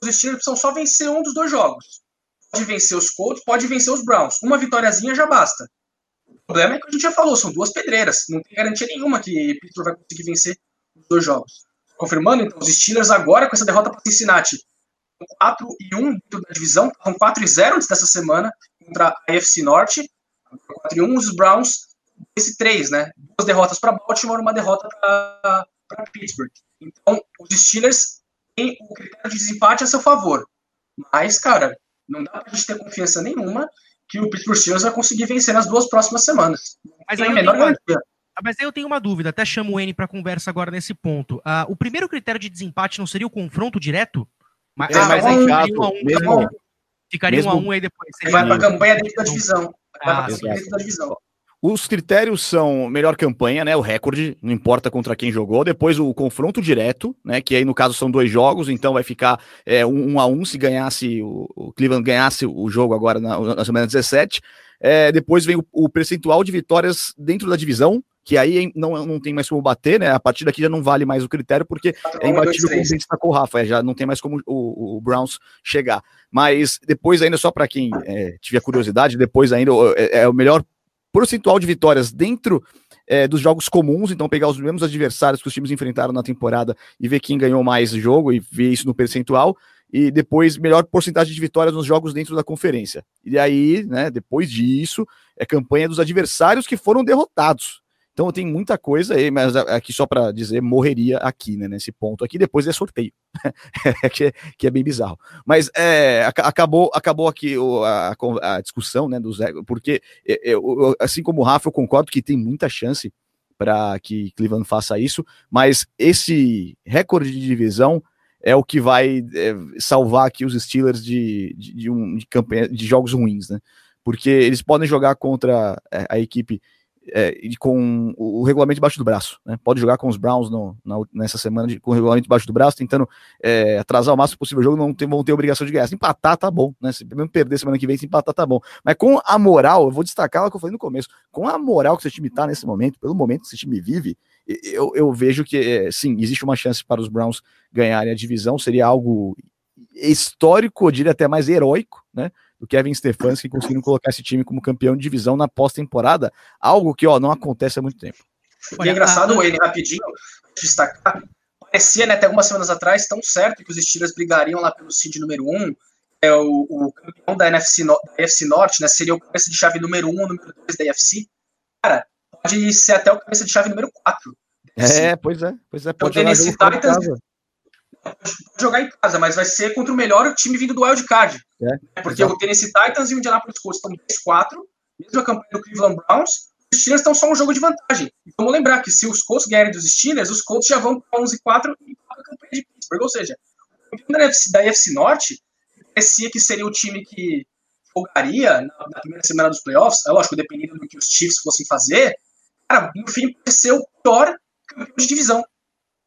C: Os Steelers precisam só vencer um dos dois jogos. Pode vencer os Colts, pode vencer os Browns. Uma vitóriazinha já basta. O problema é que a gente já falou, são duas pedreiras. Não tem garantia nenhuma que Pittsburgh vai conseguir vencer os dois jogos. Confirmando, então, os Steelers agora com essa derrota para Cincinnati 4 e 1 dentro da divisão, estão 4 e 0 antes dessa semana contra a AFC Norte. 4 e 1, os Browns, esse 3, né? Duas derrotas para Baltimore, uma derrota para Pittsburgh. Então, os Steelers têm o critério de desempate a seu favor. Mas, cara, não dá pra gente ter confiança nenhuma que o Pittsburgh Steelers vai conseguir vencer nas duas próximas semanas.
A: Mas aí, menor uma... Mas aí eu tenho uma dúvida, até chamo o N para conversa agora nesse ponto. Uh, o primeiro critério de desempate não seria o confronto direto?
D: Mas, é, mas é chato, um, mesmo,
A: ficaria mesmo, um a um aí depois.
C: Vai para a campanha dentro da divisão. Ah, dentro da
D: divisão. Os critérios são melhor campanha, né? O recorde, não importa contra quem jogou. Depois o confronto direto, né? Que aí no caso são dois jogos, então vai ficar é, um, um a um se ganhasse o, o Cleveland ganhasse o jogo agora na, na semana 17. É, depois vem o, o, percentual de vitórias dentro da divisão, que aí não, não tem mais como bater, né? A partir daqui já não vale mais o critério, porque é imbatível como a gente destacou o Rafa, é, já não tem mais como o, o Browns chegar. Mas depois, ainda só para quem é, tiver curiosidade, depois ainda é, é, o melhor percentual de vitórias dentro é, dos jogos comuns, então pegar os mesmos adversários que os times enfrentaram na temporada e ver quem ganhou mais jogo e ver isso no percentual. E depois, melhor porcentagem de vitórias nos jogos dentro da conferência. E aí, né, depois disso, é campanha dos adversários que foram derrotados. Então tem muita coisa aí, mas aqui só para dizer, morreria aqui, né, nesse ponto aqui, depois é sorteio, que, é, que é bem bizarro. Mas é, acabou, acabou aqui a, a discussão, né, dos, porque eu, assim como o Rafa, eu concordo que tem muita chance para que Cleveland faça isso, mas esse recorde de divisão é o que vai é, salvar aqui os Steelers de, de, de, um, de, campanha, de jogos ruins, né? Porque eles podem jogar contra é, a equipe é, com o, regulamento debaixo do braço. Né? Pode jogar com os Browns no, na, nessa semana de, com o regulamento debaixo do braço, tentando é, atrasar o máximo possível o jogo, não tem, vão ter obrigação de ganhar. Se empatar, tá bom. Né? Se mesmo perder semana que vem, se empatar, tá bom. Mas com a moral, eu vou destacar o que eu falei no começo, com a moral que esse time tá nesse momento, pelo momento que esse time vive, eu, eu vejo que, é, sim, existe uma chance para os Browns ganharem a divisão, seria algo histórico, eu diria até mais heróico, né? Do Kevin Stefanski conseguindo colocar esse time como campeão de divisão na pós-temporada, algo que ó, não acontece há muito tempo.
C: E é engraçado, ele rapidinho, destacar, parecia, né, até algumas semanas atrás, tão certo que os Steelers brigariam lá pelo seed número 1, um, é o, o, campeão da NFC, no, da NFC Norte, né, seria o cabeça de chave número 1, um, número 2 da NFC. Cara, pode ser até o cabeça de chave número 4.
D: É, pois é, pois é,
C: pode então, jogar Titans, jogar em casa, mas vai ser contra o melhor time vindo do Wild Card. É, porque exatamente. o Tennessee Titans e o Indianapolis Colts estão 2-4, mesmo a campanha do Cleveland Browns, os Steelers estão só um jogo de vantagem. E vamos lembrar que se os Colts ganharem dos Steelers, os Colts já vão para 11-4 e a campanha de Pittsburgh. Ou seja, o campeão da UFC, da UFC Norte parecia que seria o time que folgaria na, na, primeira semana dos playoffs, é lógico, dependendo do que os Chiefs fossem fazer, cara, no fim, ser o pior campeão de divisão.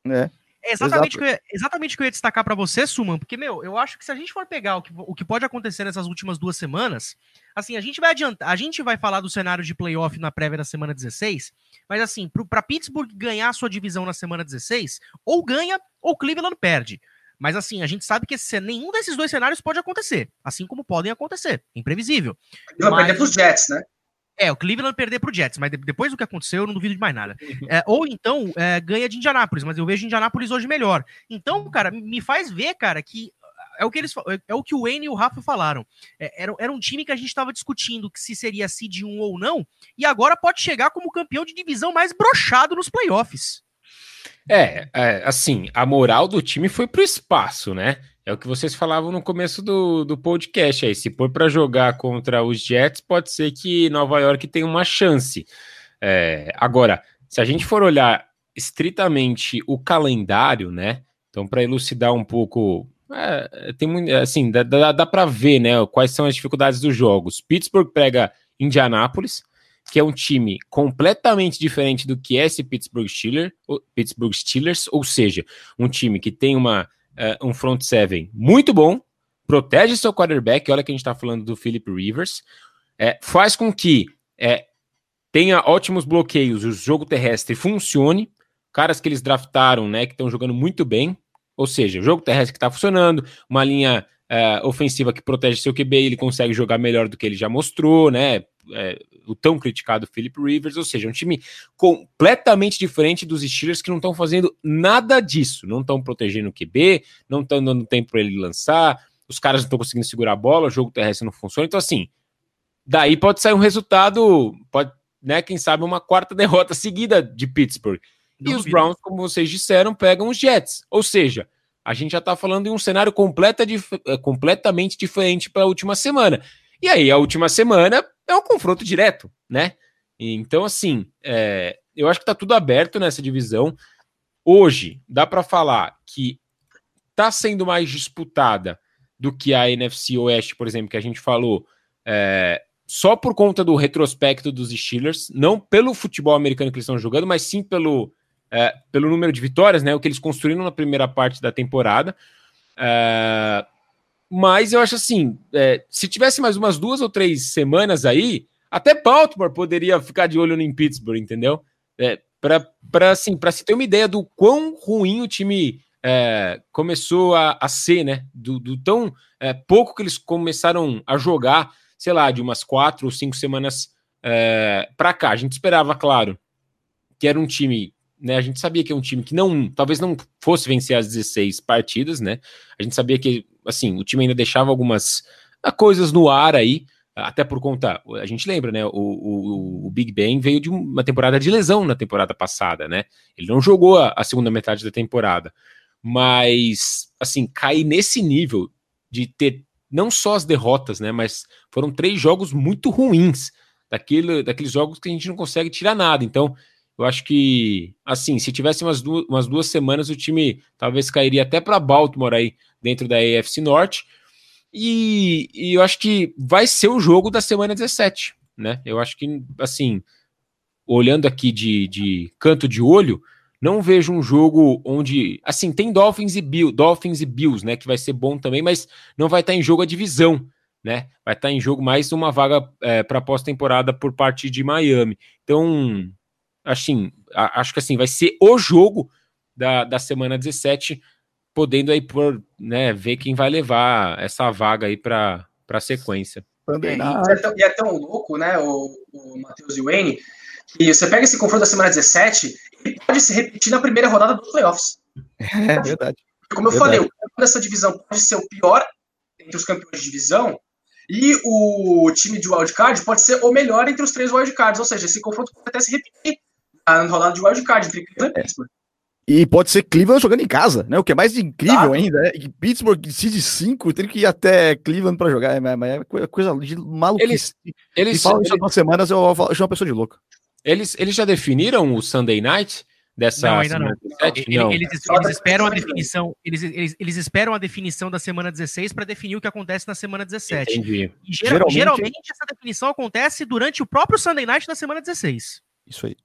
A: É. É exatamente, que eu, exatamente o que eu ia destacar para você, Suman, porque, meu, eu acho que se a gente for pegar o que, o que pode acontecer nessas últimas duas semanas, assim, a gente vai adiantar, a gente vai falar do cenário de playoff na prévia da semana 16, mas assim, para Pittsburgh ganhar a sua divisão na semana 16, ou ganha ou Cleveland perde. Mas assim, a gente sabe que esse, nenhum desses dois cenários pode acontecer, assim como podem acontecer. Imprevisível.
C: Vai mas... perder pros Jets, né?
A: É, o Cleveland perder pro Jets, mas depois do que aconteceu, eu não duvido de mais nada. Uhum. É, ou então, é, ganha de Indianápolis, mas eu vejo Indianápolis hoje melhor. Então, cara, me faz ver, cara, que é o que eles é o que o Wayne e o Rafa falaram. É, era, era um time que a gente estava discutindo que se seria seed 1 ou não, e agora pode chegar como campeão de divisão mais brochado nos playoffs.
B: É, é, assim, a moral do time foi pro espaço, né? É o que vocês falavam no começo do, do podcast aí. Se for para jogar contra os Jets, pode ser que Nova York tenha uma chance. É, agora, se a gente for olhar estritamente o calendário, né? Então, para elucidar um pouco, é, tem assim, dá, dá, dá para ver, né? Quais são as dificuldades dos jogos. Pittsburgh pega Indianápolis, que é um time completamente diferente do que é esse Pittsburgh Steelers, Pittsburgh Steelers, ou seja, um time que tem uma, uh, um front seven muito bom, protege seu quarterback, olha que a gente está falando do Philip Rivers, é, faz com que é, tenha ótimos bloqueios, o jogo terrestre funcione, caras que eles draftaram, né, que estão jogando muito bem, ou seja, o jogo terrestre que está funcionando, uma linha uh, ofensiva que protege seu QB, ele consegue jogar melhor do que ele já mostrou, né? É, o tão criticado Philip Rivers, ou seja, um time completamente diferente dos Steelers que não estão fazendo nada disso, não estão protegendo o QB, não estão dando tempo para ele lançar, os caras não estão conseguindo segurar a bola, o jogo terrestre não funciona, então assim, daí pode sair um resultado, pode, né, quem sabe uma quarta derrota seguida de Pittsburgh. E os Browns, como vocês disseram, pegam os Jets, ou seja, a gente já está falando de um cenário completa, é, completamente diferente para a última semana. E aí, a última semana é um confronto direto, né? Então, assim, é, eu acho que está tudo aberto nessa divisão. Hoje, dá para falar que está sendo mais disputada do que a NFC Oeste, por exemplo, que a gente falou, é, só por conta do retrospecto dos Steelers, não pelo futebol americano que eles estão jogando, mas sim pelo, é, pelo número de vitórias, né? O que eles construíram na primeira parte da temporada. É, mas eu acho assim, é, se tivesse mais umas duas ou três semanas aí, até Baltimore poderia ficar de olho em Pittsburgh, entendeu? É, para assim, para se ter uma ideia do quão ruim o time é, começou a, a, ser, né? Do, do tão é, pouco que eles começaram a jogar, sei lá, de umas quatro ou cinco semanas é, para cá. A gente esperava, claro, que era um time né, a gente sabia que é um time que não, talvez não fosse vencer as 16 partidas, né? A gente sabia que, assim, o time ainda deixava algumas ah, coisas no ar aí, até por conta, a gente lembra, né? O, o, o, Big Ben veio de uma temporada de lesão na temporada passada, né? Ele não jogou a, a segunda metade da temporada, mas, assim, cair nesse nível de ter não só as derrotas, né? Mas foram três jogos muito ruins, daquele, daqueles jogos que a gente não consegue tirar nada. Então, eu acho que, assim, se tivesse umas duas, umas duas semanas, o time talvez cairia até para Baltimore aí dentro da AFC Norte. E, e, eu acho que vai ser o jogo da semana 17, né? Eu acho que, assim, olhando aqui de, de canto de olho, não vejo um jogo onde, assim, tem Dolphins e Bills, Dolphins e Bills, né, que vai ser bom também, mas não vai estar em jogo a divisão, né? Vai estar em jogo mais uma vaga é, para pós-temporada por parte de Miami. Então, assim, acho que assim, vai ser o jogo da, da semana 17, podendo aí por, né, ver quem vai levar essa vaga aí para a sequência.
C: É, e, é tão, e é tão louco, né, o, o Matheus e o Wayne, que você pega esse confronto da semana 17 e pode se repetir na primeira rodada dos playoffs.
D: É verdade.
C: Como eu
D: verdade.
C: falei, o campeão dessa divisão pode ser o pior entre os campeões de divisão, e o time de wildcard pode ser o melhor entre os três wildcards, ou seja, esse confronto pode até se repetir na rodada de wildcard entre Cleveland e Pittsburgh.
D: E pode ser Cleveland jogando em casa, né? O que é mais incrível ainda, é que Pittsburgh seed 5 tem que ir até Cleveland para jogar, é, é coisa de maluco.
B: Eles, eles,
D: falam isso há duas semanas, eu, eu chamo uma pessoa de louco.
B: Eles, eles já definiram o Sunday Night dessa
A: não, ainda não. não. Eles, eles, esperam a definição, eles, eles, eles esperam a definição da semana 16 para definir o que acontece na semana 17.
B: Entendi.
A: E geralmente, geralmente essa definição acontece durante o próprio Sunday Night da semana 16.
D: Isso aí.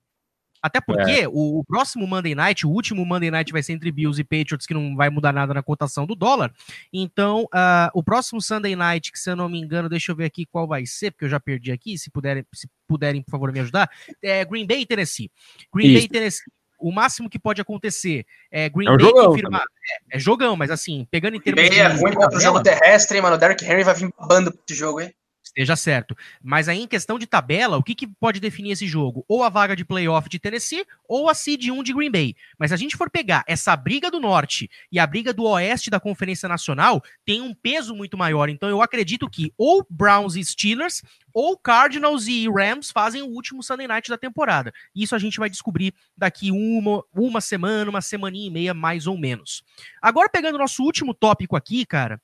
A: Até porque é. o, o, próximo Monday Night, o último Monday Night vai ser entre Bills e Patriots, que não vai mudar nada na cotação do dólar. Então, uh, o próximo Sunday Night, que se eu não me engano, deixa eu ver aqui qual vai ser, porque eu já perdi aqui, se puderem, se puderem por favor, me ajudar, é Green Bay e Tennessee. Green Isso. Bay e Tennessee. O máximo que pode acontecer é Green é um Bay jogão, confirmar. É, é, jogão, mas assim, pegando em termos
C: Green Bay é ruim contra o jogo terrestre, hein, mano? O Derrick Henry vai vir babando pra esse jogo, hein?
A: Esteja certo. Mas aí, em questão de tabela, o que, que pode definir esse jogo? Ou a vaga de playoff de Tennessee, ou a seed 1 de Green Bay. Mas se a gente for pegar essa briga do Norte e a briga do Oeste da Conferência Nacional, tem um peso muito maior. Então eu acredito que ou Browns e Steelers, ou Cardinals e Rams fazem o último Sunday Night da temporada. Isso a gente vai descobrir daqui uma, uma semana, uma semaninha e meia, mais ou menos. Agora, pegando o nosso último tópico aqui, cara,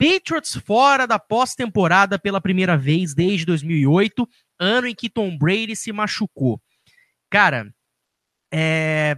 A: Patriots fora da pós-temporada pela primeira vez desde 2008, ano em que Tom Brady se machucou. Cara, é...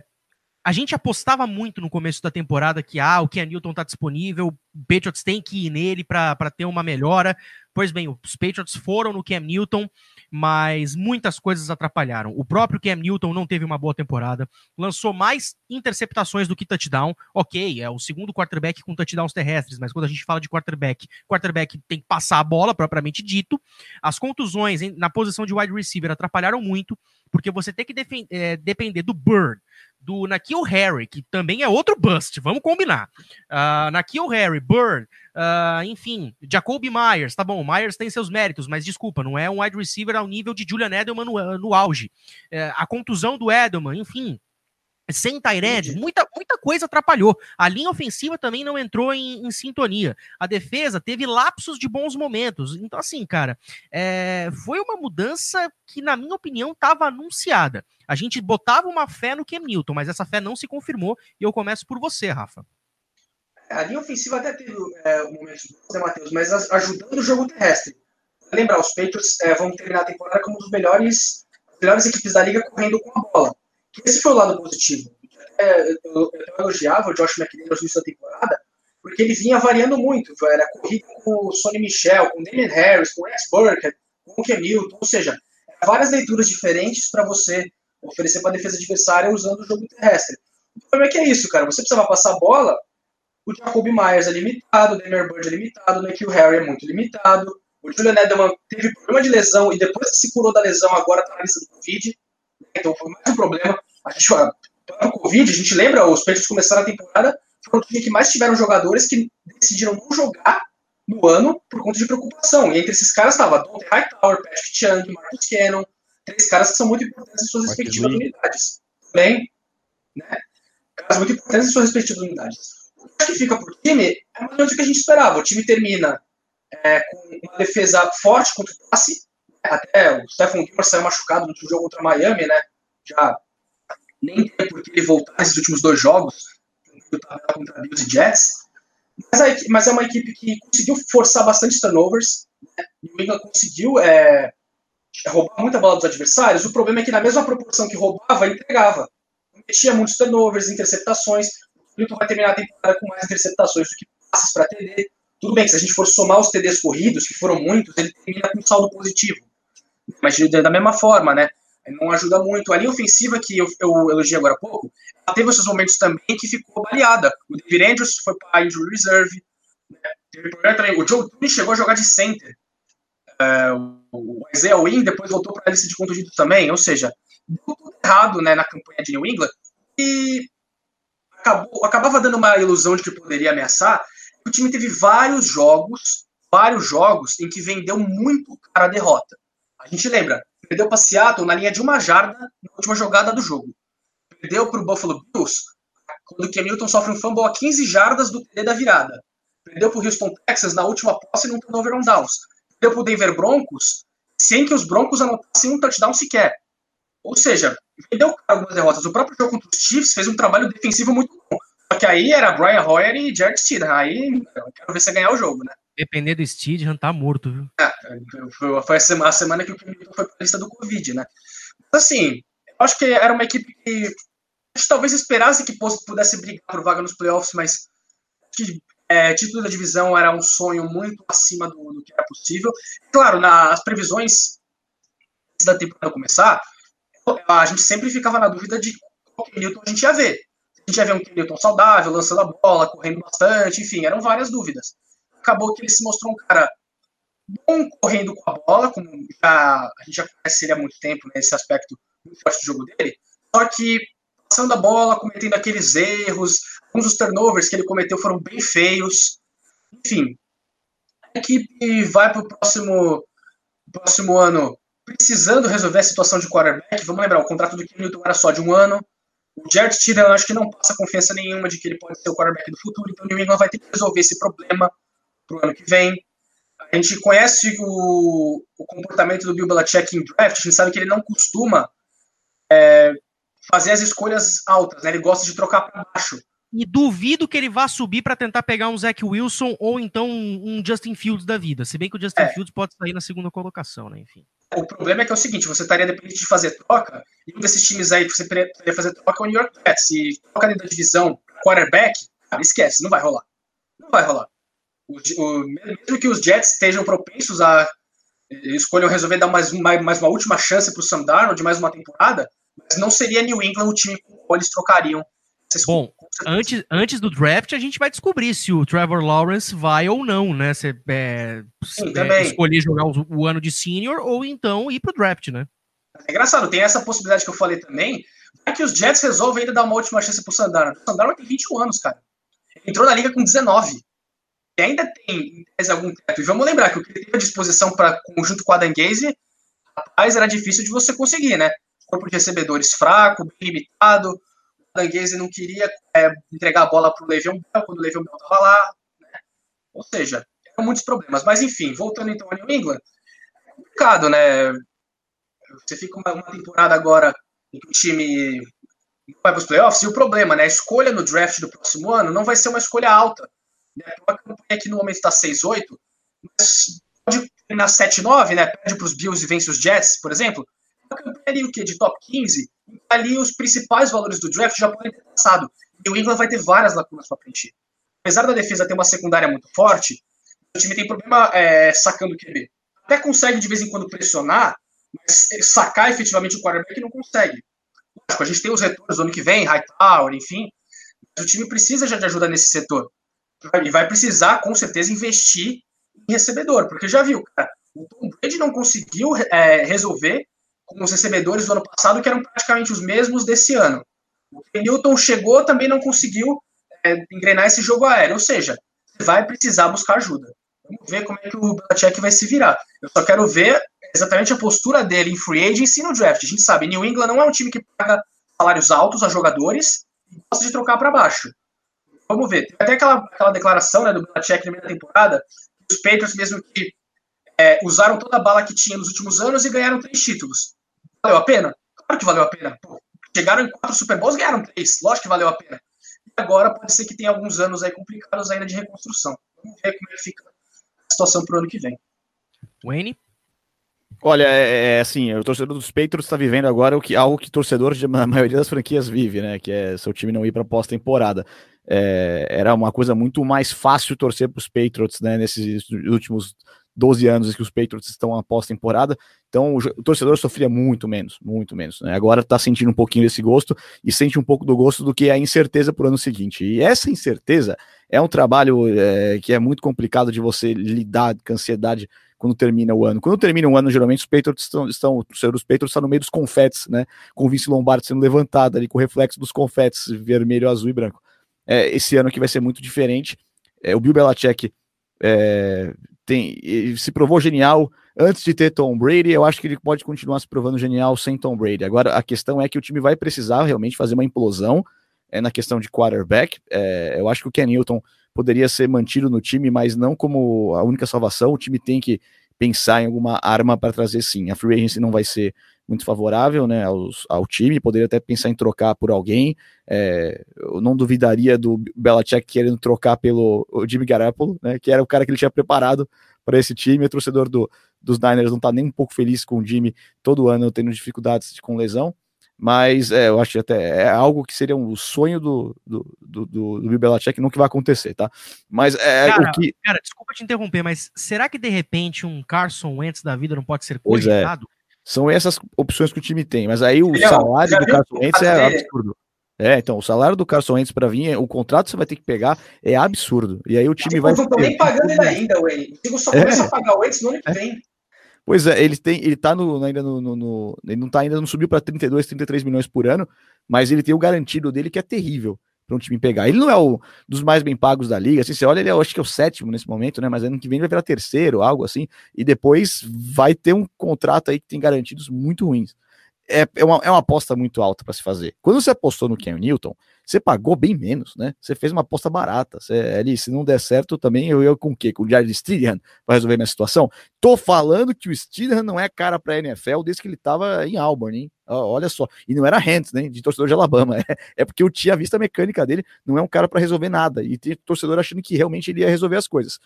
A: a gente apostava muito no começo da temporada que ah, o Ken Newton tá disponível, o Patriots tem que ir nele para ter uma melhora. Pois bem, os Patriots foram no Cam Newton, mas muitas coisas atrapalharam. O próprio Cam Newton não teve uma boa temporada, lançou mais interceptações do que touchdown. Ok, é o segundo quarterback com touchdowns terrestres, mas quando a gente fala de quarterback, quarterback tem que passar a bola, propriamente dito. As contusões na posição de wide receiver atrapalharam muito, porque você tem que é, depender do Bird, do Nakil Harry, que também é outro bust, vamos combinar. Uh, Nakil Harry, Bird, uh, enfim, Jacoby Myers, tá bom, Myers tem seus méritos, mas desculpa, não é um wide receiver ao nível de Julian Edelman no, no auge. Uh, a contusão do Edelman, enfim, sem Tyred, muita, muita coisa atrapalhou. A linha ofensiva também não entrou em, em, sintonia. A defesa teve lapsos de bons momentos. Então, assim, cara, é, foi uma mudança que, na minha opinião, estava anunciada. A gente botava uma fé no Cam Newton, mas essa fé não se confirmou. E eu começo por você, Rafa.
C: A linha ofensiva até teve é, um momento, né, Matheus, mas ajudando o jogo terrestre. Lembrar, os Patriots é, vão terminar a temporada como um dos melhores, melhores equipes da liga correndo com a bola. Esse foi o lado positivo. É, eu, eu, eu elogiava o Josh McDaniel no início da temporada, porque ele vinha variando muito. Era corrida com o Sonny Michel, com o Damien Harris, com o Rex Burkhead, com o Kemilton, ou seja, várias leituras diferentes para você oferecer para a defesa adversária usando o jogo terrestre. O problema é que é isso, cara. Você precisava passar a bola, o Jacob Myers é limitado, o Demir Bird é limitado, o Nikhil Harry é muito limitado, o Julian Edelman teve problema de lesão e depois que se curou da lesão, agora está na lista do Covid. Então foi mais um problema. A gente, para o Covid, a gente lembra, os Patriots começaram a temporada, foram o time que mais tiveram jogadores que decidiram não jogar no ano por conta de preocupação. E entre esses caras estava Dante Hightower, Patrick Chung, Marcus Cannon, três caras que são muito importantes em suas respectivas unidades. Também, né? Caras muito importantes em suas respectivas unidades. O que fica por time é mais ou menos o que a gente esperava. O time termina é, com uma defesa forte contra o passe, até o Stephen Gilmore saiu machucado no jogo contra Miami, né? Já nem tem por que ele voltar nesses últimos dois jogos, contra Bills e Jets. Mas, a, mas, é uma equipe que conseguiu forçar bastante turnovers. Né? O England conseguiu é, roubar muita bola dos adversários. O problema é que, na mesma proporção que roubava, entregava. Metia muitos turnovers, interceptações. O Clinton vai terminar a temporada com mais interceptações do que passes para TD. Tudo bem se a gente for somar os TDs corridos, que foram muitos, ele termina com um saldo positivo. Mas da mesma forma, né? Não ajuda muito. A linha ofensiva que eu, eu elogiei agora há pouco, ela teve esses momentos também que ficou baleada. O David Andrews foi para injury reserve. Né? O Joe Tooney chegou a jogar de center. É, o Isaiah Wynn depois voltou para a lista de contundidos também. Ou seja, deu tudo errado né, na campanha de New England. E acabou, acabava dando uma ilusão de que poderia ameaçar. O time teve vários jogos, vários jogos em que vendeu muito cara a derrota. A gente lembra, perdeu para Seattle na linha de uma jarda na última jogada do jogo. Perdeu para o Buffalo Bills quando o Hamilton sofre um fumble a 15 jardas do TD da virada. Perdeu para o Houston Texas na última posse num turnover on downs. Perdeu para o Denver Broncos sem que os Broncos anotassem um touchdown sequer. Ou seja, perdeu algumas derrotas. O próprio jogo contra os Chiefs fez um trabalho defensivo muito bom. Só que aí era Brian Hoyer e Jared Stidham. Aí eu quero ver você ganhar o jogo, né?
A: Depender do Stidham, tá morto, viu?
C: É, foi a semana, que o Camilo foi pra lista do Covid, né? Mas assim, eu acho que era uma equipe que a gente talvez esperasse que pudesse brigar por vaga nos playoffs, mas que, é, título da divisão era um sonho muito acima do, do que era possível. Claro, nas previsões da temporada começar, a gente sempre ficava na dúvida de qual Newton a gente ia ver. Gente ia ver um Newton saudável, lançando a bola, correndo bastante, enfim, eram várias dúvidas. Acabou que ele se mostrou um cara bom correndo com a bola, como já, a gente já conhece ele há muito tempo nesse né, aspecto muito forte do jogo dele, só que passando a bola, cometendo aqueles erros, alguns dos turnovers que ele cometeu foram bem feios, enfim, a equipe vai para o próximo, próximo ano precisando resolver a situação de quarterback. Vamos lembrar, o contrato do Kim Newton era só de um ano. O Jared Stidham, acho que não passa confiança nenhuma de que ele pode ser o quarterback do futuro, então o New England vai ter que resolver esse problema para o ano que vem. A gente conhece o, o, comportamento do Bill Belichick em draft, a gente sabe que ele não costuma é, fazer as escolhas altas, né? ele gosta de trocar para baixo.
A: E duvido que ele vá subir para tentar pegar um Zach Wilson ou então um Justin Fields da vida. Se bem que o Justin é. Fields pode sair na segunda colocação, né? Enfim.
C: O problema é que é o seguinte: você estaria dependente de fazer troca, e um desses times aí que você poderia fazer troca é o New York Jets. Se troca dentro da divisão quarterback, cara, esquece, não vai rolar. Não vai rolar. O, o, mesmo que os Jets estejam propensos a eh, escolham resolver dar mais, mais, mais uma última chance para o Sam Darnold, mais uma temporada, mas não seria New England o time com o qual eles trocariam
A: Bom, antes, antes do draft, a gente vai descobrir se o Trevor Lawrence vai ou não, né? Se, é, Sim, é, escolher jogar o, o, ano de senior ou então ir pro draft, né?
C: É engraçado, tem essa possibilidade que eu falei também. É que os Jets resolvem ainda dar uma última chance pro Sandarno. O Sandarno tem 21 anos, cara. Ele entrou na liga com 19. E ainda tem algum teto. E vamos lembrar que o que ele teve à disposição para conjunto com a Danguese, rapaz, era difícil de você conseguir, né? Corpo de recebedores fraco, bem limitado Danguese não queria é, entregar a bola para o Le'Veon Bell quando o Le'Veon Bell estava lá. Né? Ou seja, eram muitos problemas. Mas, enfim, voltando então a New England, é complicado, né? Você fica uma, uma temporada agora em que o time vai para os playoffs, e o problema, né? A escolha no draft do próximo ano não vai ser uma escolha alta. Né? A campanha que no momento está 6-8, mas pode terminar 7-9, né? Perde para os Bills e vence os Jets, por exemplo. Ali, o quê? De top 15, ali os principais valores do draft já podem ter passado. E o England vai ter várias lacunas para preencher. Apesar da defesa ter uma secundária muito forte, o time tem problema é, sacando o QB. Até consegue de vez em quando pressionar, mas sacar efetivamente o quarterback não consegue. Lógico, a gente tem os retornos do ano que vem, Hightower, enfim, mas o time precisa já de ajuda nesse setor. E vai precisar, com certeza, investir em recebedor, porque já viu, cara, o Tom Brady não conseguiu é, resolver com os recebedores do ano passado, que eram praticamente os mesmos desse ano. O Newton chegou, também não conseguiu é, engrenar esse jogo aéreo, ou seja, vai precisar buscar ajuda. Vamos ver como é que o Belichick vai se virar. Eu só quero ver exatamente a postura dele em free agency e no draft. A gente sabe, New England não é um time que paga salários altos a jogadores e gosta de trocar para baixo. Vamos ver. Tem até aquela, aquela declaração né, do Belichick na primeira temporada, os Patriots, mesmo que é, usaram toda a bala que tinha nos últimos anos e ganharam três títulos. Valeu a pena? Claro que valeu a pena. Pô, chegaram em quatro Super Bowls ganharam três. Lógico que valeu a pena. E agora pode ser que tenha alguns anos aí complicados ainda de reconstrução. Vamos ver como é que fica a situação para o ano que vem.
A: Wayne?
D: Olha, é, é, assim, o torcedor dos Patriots está vivendo agora o que, algo que torcedor de a maioria das franquias vive, né? Que é seu time não ir para pós-temporada. É, era uma coisa muito mais fácil torcer para os Patriots, né? Nesses últimos 12 anos que os Patriots estão após temporada, então o, torcedor sofria muito menos, muito menos. Né? Agora está sentindo um pouquinho desse gosto e sente um pouco do gosto do que é a incerteza para o ano seguinte. E essa incerteza é um trabalho é, que é muito complicado de você lidar com ansiedade quando termina o ano. Quando termina o ano, geralmente os Patriots estão, estão o senhor dos Patriots está no meio dos confetes, né? Com o Vince Lombardi sendo levantado ali com o reflexo dos confetes, vermelho, azul e branco. É, esse ano aqui vai ser muito diferente. É, o Bill Belichick é, tem, se provou genial antes de ter Tom Brady. Eu acho que ele pode continuar se provando genial sem Tom Brady. Agora, a questão é que o time vai precisar realmente fazer uma implosão é, na questão de quarterback. É, eu acho que o Ken Newton poderia ser mantido no time, mas não como a única salvação. O time tem que pensar em alguma arma para trazer sim. A free agency não vai ser muito favorável né, aos, ao time, poderia até pensar em trocar por alguém. É, eu não duvidaria do Belichick querendo trocar pelo Jimmy Garoppolo, né, que era o cara que ele tinha preparado para esse time. O torcedor do, dos Niners não está nem um pouco feliz com o Jimmy todo ano tendo dificuldades com lesão. Mas é, eu acho que até é algo que seria um sonho do, do, do, do, do Belichick, não que vai acontecer, tá? Mas é
A: cara,
D: o que.
A: Cara, desculpa te interromper, mas será que de repente um Carson Wentz da vida não pode ser é. cogitado?
D: São essas opções que o time tem. Mas aí o
C: é-
D: salário do Carson Wentz é absurdo. É, então, o salário do Carson Wentz para vir, o contrato que você vai ter que pegar é absurdo. E aí o time
C: Tipo,
D: vai.
C: não estão nem pagando ele ainda, Wayne. Eagles só
D: É.
C: começa a pagar o Wentz no ano que vem.
D: Pois é, ele tem, ele tá no, ainda no, no- no- ele não tá ainda não subiu para 32, 33 milhões por ano, mas ele tem o garantido dele que é terrível para um time pegar. Ele não é o dos mais bem pagos da liga, assim, você olha, ele é, acho que é o sétimo nesse momento, né, mas ano que vem ele vai virar terceiro, algo assim, e depois vai ter um contrato aí que tem garantidos muito ruins. É, é, uma, é uma aposta muito alta para se fazer. Quando você apostou no Ken Newton, você pagou bem menos, né? Você fez uma aposta barata. Você, ali, se não der certo, também eu ia com o quê? Com o Jared Stidham para resolver minha situação? Tô falando que o Stidham não é cara para NFL desde que ele tava em Auburn, hein? Olha só. E não era Hands, né? De torcedor de Alabama. É, é porque eu tinha visto a mecânica dele, não é um cara para resolver nada. E tem torcedor achando que realmente ele ia resolver as coisas.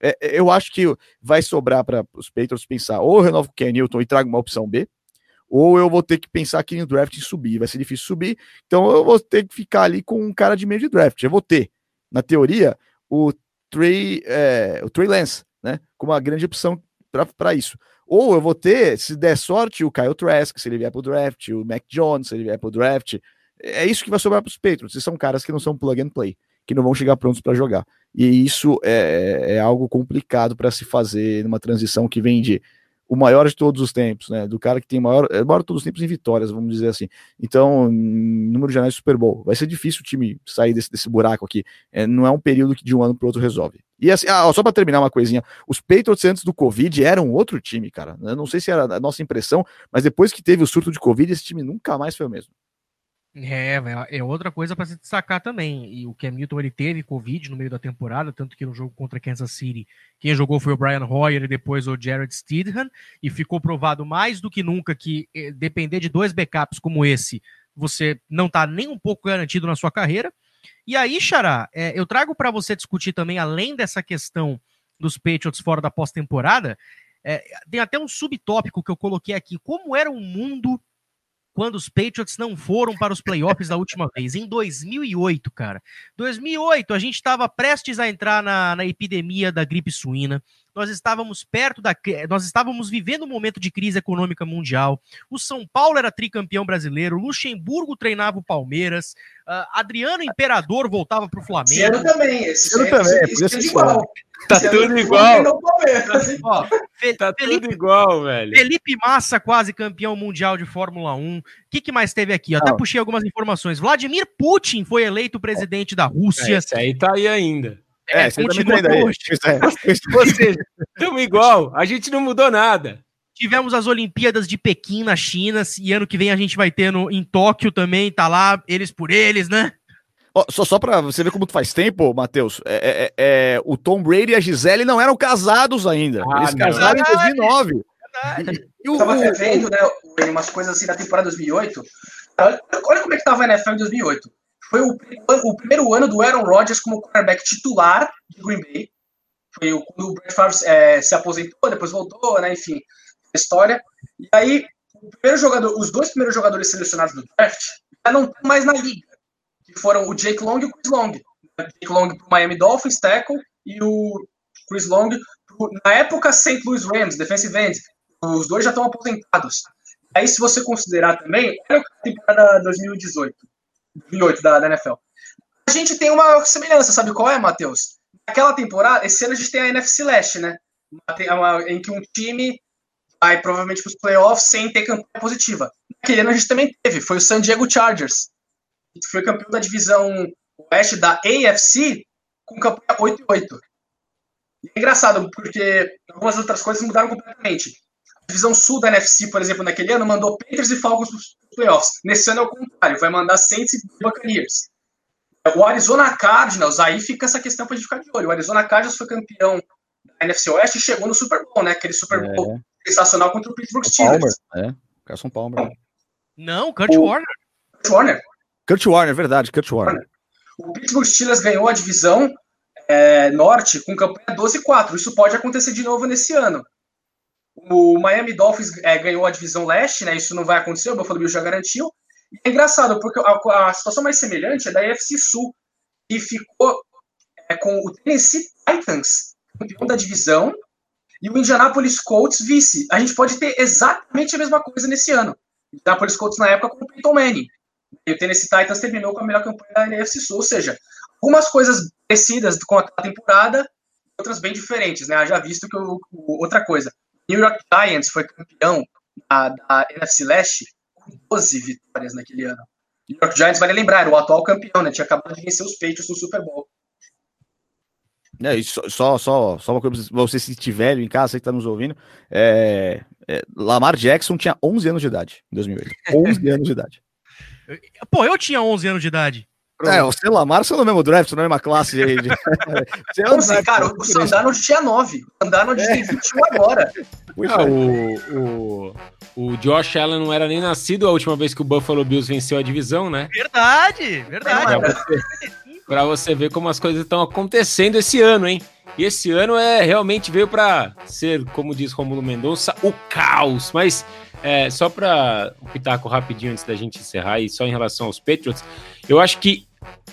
D: É, é, eu acho que vai sobrar para os Patriots pensar ou eu renovo com o Ken Newton e trago uma opção B, ou eu vou ter que pensar aqui no draft em subir. Vai ser difícil subir, então eu vou ter que ficar ali com um cara de meio de draft. Eu vou ter, na teoria, o Trey, é, o Trey Lance, né? Como uma grande opção para isso. Ou eu vou ter, se der sorte, o Kyle Trask, se ele vier para o draft, o Mac Jones, se ele vier para o draft. É isso que vai sobrar para os Patriots. São caras que não são plug and play, que não vão chegar prontos para jogar. E isso é, é algo complicado para se fazer numa transição que vem de o maior de todos os tempos, né? Do cara que tem maior, é maior de todos os tempos em vitórias, vamos dizer assim. Então, número de anéis Super Bowl. Vai ser difícil o time sair desse, desse buraco aqui. É, não é um período que de um ano para outro resolve. E assim, ah, só para terminar uma coisinha, os Patriots antes do Covid eram outro time, cara. Eu não sei se era a nossa impressão, mas depois que teve o surto de Covid, esse time nunca mais foi o mesmo.
A: É, é outra coisa para se destacar também. E o Cam Newton ele teve Covid no meio da temporada, tanto que no jogo contra Kansas City, quem jogou foi o Brian Hoyer e depois o Jared Stidham, e ficou provado mais do que nunca que eh, depender de dois backups como esse, você não tá nem um pouco garantido na sua carreira. E aí, Xará, eh, eu trago para você discutir também, além dessa questão dos Patriots fora da pós-temporada, eh, tem até um subtópico que eu coloquei aqui. Como era o mundo quando os Patriots não foram para os playoffs da última vez, em 2008, cara. 2008, a gente estava prestes a entrar na, na, epidemia da gripe suína. Nós estávamos perto da. Nós estávamos vivendo um momento de crise econômica mundial. O São Paulo era tricampeão brasileiro. O Luxemburgo treinava o Palmeiras. Uh, Adriano Imperador voltava para o Flamengo.
C: Esse ano também. Esse
D: ano também. Esse,
C: esse, esse igual.
B: Tá tudo igual.
A: Ó, Fe
B: tá
A: Felipe,
B: tudo igual, velho.
A: Felipe Massa, quase campeão mundial de Fórmula 1. O que, que mais teve aqui? Eu até
D: Não.
A: puxei algumas informações. Vladimir Putin foi eleito presidente da Rússia.
B: É, esse aí tá aí ainda.
D: É, você
A: continua
D: também tá aí.
A: hoje.
B: É. Ou seja, estamos igual. A gente não mudou nada.
A: Tivemos as Olimpíadas de Pequim na China, e ano que vem a gente vai ter no, em Tóquio também, tá lá, eles por eles, né?
D: Ó, só, só pra você ver como tu faz tempo, Matheus, é, é, é, o Tom Brady e a Gisele não eram casados ainda.
B: Ah,
D: Eles
B: não.
D: casaram em 2009. E o,
C: Eu tava revendo, né, umas coisas assim da temporada 2008. Olha, olha como é que tava a NFL em 2008. Foi o, o primeiro ano do Aaron Rodgers como quarterback titular de Green Bay. Foi o- quando o Brett Favre é, se aposentou, depois voltou, né, enfim, história. E aí, o primeiro jogador, os dois primeiros jogadores selecionados do draft já não estão mais na liga, que foram o Jake Long e o Chris Long. O Jake Long pro Miami Dolphins, tackle, e o Chris Long pro, na época, St. Louis Rams, defensive end. Os dois já estão aposentados. Aí, se você considerar também, olha a temporada 2018, 2008 da, da NFL. A gente tem uma semelhança, sabe qual é, Matheus? Naquela temporada, esse ano a gente tem a NFC Leste, né? Em que um time vai provavelmente para os playoffs sem ter campanha positiva. Naquele ano a gente também teve, foi o San Diego Chargers, que foi campeão da divisão oeste da AFC com campanha 8-8. E é engraçado, porque algumas outras coisas mudaram completamente. A divisão sul da NFC, por exemplo, naquele ano, mandou Panthers e Falcons para os playoffs. Nesse ano é o contrário, vai mandar Saints e Buccaneers. O Arizona Cardinals, aí fica essa questão para a gente ficar de olho. O Arizona Cardinals foi campeão da NFC Oeste e chegou no Super Bowl, né? Aquele Super Bowl sensacional contra o Pittsburgh
D: É, o Palmer,
C: Steelers.
D: é. Carson Palmer.
A: Não, Kurt
C: O-
A: Warner.
C: Warner.
D: Kurt Warner, verdade, Kurt Warner.
C: O Pittsburgh Steelers ganhou a divisão é, norte com campanha 12-4. Isso pode acontecer de novo nesse ano. O Miami Dolphins é, ganhou a divisão leste, né? Isso não vai acontecer, o Buffalo Bills já garantiu. E é engraçado, porque a, a situação mais semelhante é da AFC Sul, que ficou é, com o Tennessee Titans, campeão da divisão, e o Indianapolis Colts vice. A gente pode ter exatamente a mesma coisa nesse ano. O Indianapolis Colts na época com o Peyton Manning. E o Tennessee Titans terminou com a melhor campanha da NFC Sul, ou seja, algumas coisas parecidas com a temporada, outras bem diferentes, né? Já visto que o, outra coisa, New York Giants foi campeão da, da NFC Leste com 12 vitórias naquele ano. New York Giants, vale lembrar, era o atual campeão, né? Tinha acabado de vencer os Patriots no Super Bowl.
D: É, só, só, só, só uma coisa pra você se tiver em casa, você que tá nos ouvindo. É, é, Lamar Jackson tinha 11 anos de idade em 2008. 11 anos de idade.
A: Pô, eu tinha 11 anos de idade.
D: É, o Lamar são no mesmo draft, são na mesma classe. De,
C: é um assim, cara, o Sandano tinha 9. O Sandano é. tem 21 agora.
B: Ah, o, o, o Josh Allen não era nem nascido a última vez que o Buffalo Bills venceu a divisão, né?
A: Verdade, verdade.
B: Pra você, pra você ver como as coisas estão acontecendo esse ano, hein? E esse ano é realmente veio para ser, como diz Romulo Mendonça, o caos. Mas é, só para o pitaco rapidinho antes da gente encerrar e só em relação aos Patriots, eu acho que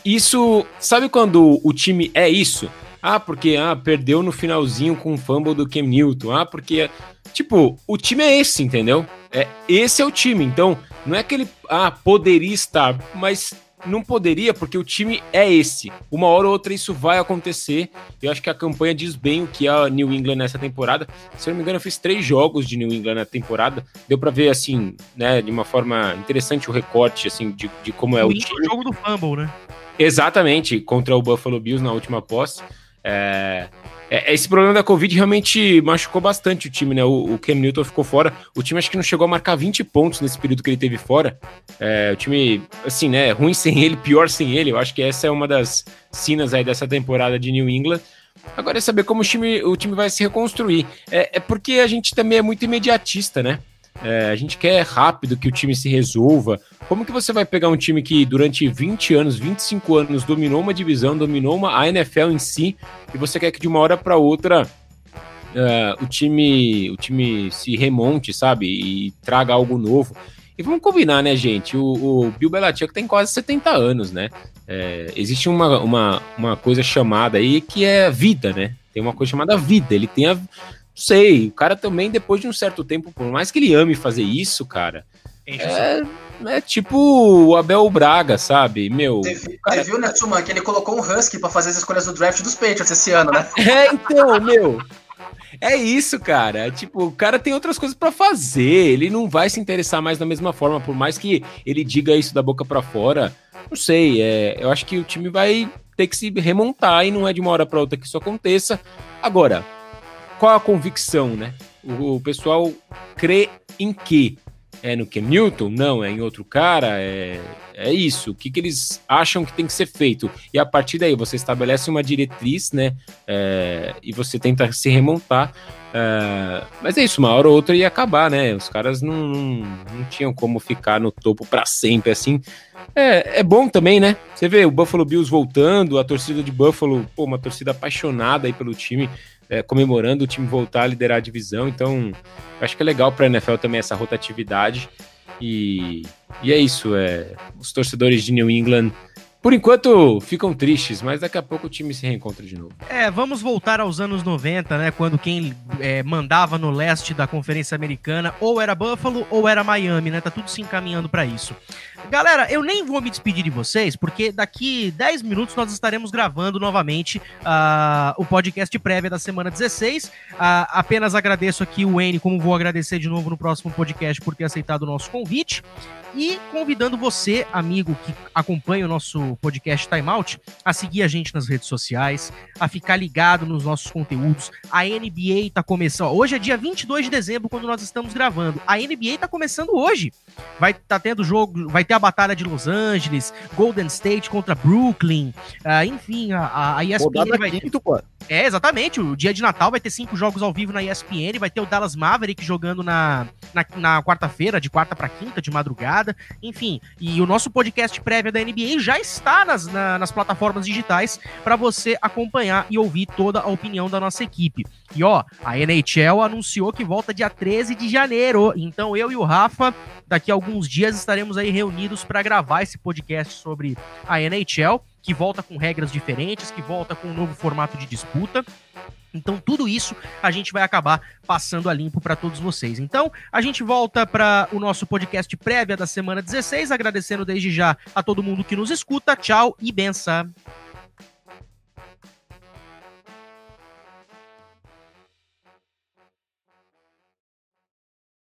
B: isso, sabe quando o time é isso? Ah, porque ah, perdeu no finalzinho com o fumble do Cam Newton. Ah, porque tipo, o time é esse, entendeu? É, esse é o time. Então, não é que ele ah, poderia estar, mas não poderia, porque o time é esse. Uma hora ou outra isso vai acontecer. Eu acho que a campanha diz bem o que é a New England nessa temporada. Se eu não me engano, eu fiz três jogos de New England na temporada. Deu para ver, assim, né, de uma forma interessante o recorte, assim, de, de como é o, o time.
A: O jogo do fumble, né?
B: Exatamente, contra o Buffalo Bills na última posse. É, é, esse problema da Covid realmente machucou bastante o time, né? O, o, Cam Newton ficou fora. O time acho que não chegou a marcar 20 pontos nesse período que ele teve fora. É, o time, assim, né? Ruim sem ele, pior sem ele. Eu acho que essa é uma das cinas aí dessa temporada de New England. Agora é saber como o time, o time vai se reconstruir. É, é porque a gente também é muito imediatista, né? É, a gente quer rápido que o time se resolva. Como que você vai pegar um time que durante 20 anos, 25 anos dominou uma divisão, dominou uma, a NFL em si, e você quer que de uma hora para outra uh, o time o time se remonte, sabe? E traga algo novo. E vamos combinar, né, gente? O, o Bill Belichick tem quase 70 anos, né? É, existe uma, uma, uma coisa chamada aí que é vida, né? Tem uma coisa chamada vida. Ele tem a, sei, o cara também, depois de um certo tempo, por mais que ele ame fazer isso, cara, é, é, tipo o Abel Braga, sabe? Meu.
C: Você, cara... viu, né, Suman, que ele colocou um Husky para fazer as escolhas do draft dos Patriots esse ano, né?
B: É, então, meu. É isso, cara. Tipo, o cara tem outras coisas para fazer. Ele não vai se interessar mais da mesma forma, por mais que ele diga isso da boca para fora. Não sei. É, eu acho que o time vai ter que se remontar e não é de uma hora para outra que isso aconteça. Agora, qual a convicção, né? O, o pessoal crê em quê? É no Cam Newton? Não, é em outro cara? É, é isso. O que, que eles acham que tem que ser feito? E a partir daí você estabelece uma diretriz, né? É, e você tenta se remontar. É, mas é isso, uma hora ou outra ia acabar, né? Os caras não, não, não tinham como ficar no topo para sempre assim. É, é bom também, né? Você vê o Buffalo Bills voltando, a torcida de Buffalo, pô, uma torcida apaixonada aí pelo time é, comemorando o time voltar a liderar a divisão. Então, acho que é legal para a NFL também essa rotatividade. E, e é isso. É, os torcedores de New England por enquanto ficam tristes, mas daqui a pouco o time se reencontra de novo.
A: É, vamos voltar aos anos 90, né? Quando quem é, mandava no leste da Conferência Americana ou era Buffalo ou era Miami, né? Tá tudo se encaminhando para isso. Galera, eu nem vou me despedir de vocês, porque daqui 10 minutos nós estaremos gravando novamente uh, o podcast prévia da semana 16. Uh, apenas agradeço aqui o N, como vou agradecer de novo no próximo podcast por ter aceitado o nosso convite. E convidando você, amigo que acompanha o nosso podcast Timeout, a seguir a gente nas redes sociais, a ficar ligado nos nossos conteúdos. A NBA está começando. Hoje é dia 22 de dezembro, quando nós estamos gravando. A NBA está começando hoje. Vai tá tendo jogo, vai ter a Batalha de Los Angeles, Golden State contra Brooklyn. Uh, enfim, a, a ESPN vai. Quinto, pô. É, exatamente. O dia de Natal vai ter cinco jogos ao vivo na ESPN. Vai ter o Dallas Maverick jogando na, na, na quarta-feira, de quarta para quinta, de madrugada temporada, enfim. E o nosso podcast prévio da NBA já está nas, na, nas plataformas digitais para você acompanhar e ouvir toda a opinião da nossa equipe. E ó, a NHL anunciou que volta dia 13 de janeiro. Então eu e o Rafa, daqui a alguns dias, estaremos aí reunidos para gravar esse podcast sobre a NHL, que volta com regras diferentes, que volta com um novo formato de disputa. Então, tudo isso a gente vai acabar passando a limpo para todos vocês. Então, a gente volta para o nosso podcast prévia da semana 16, agradecendo desde já a todo mundo que nos escuta. Tchau e benção.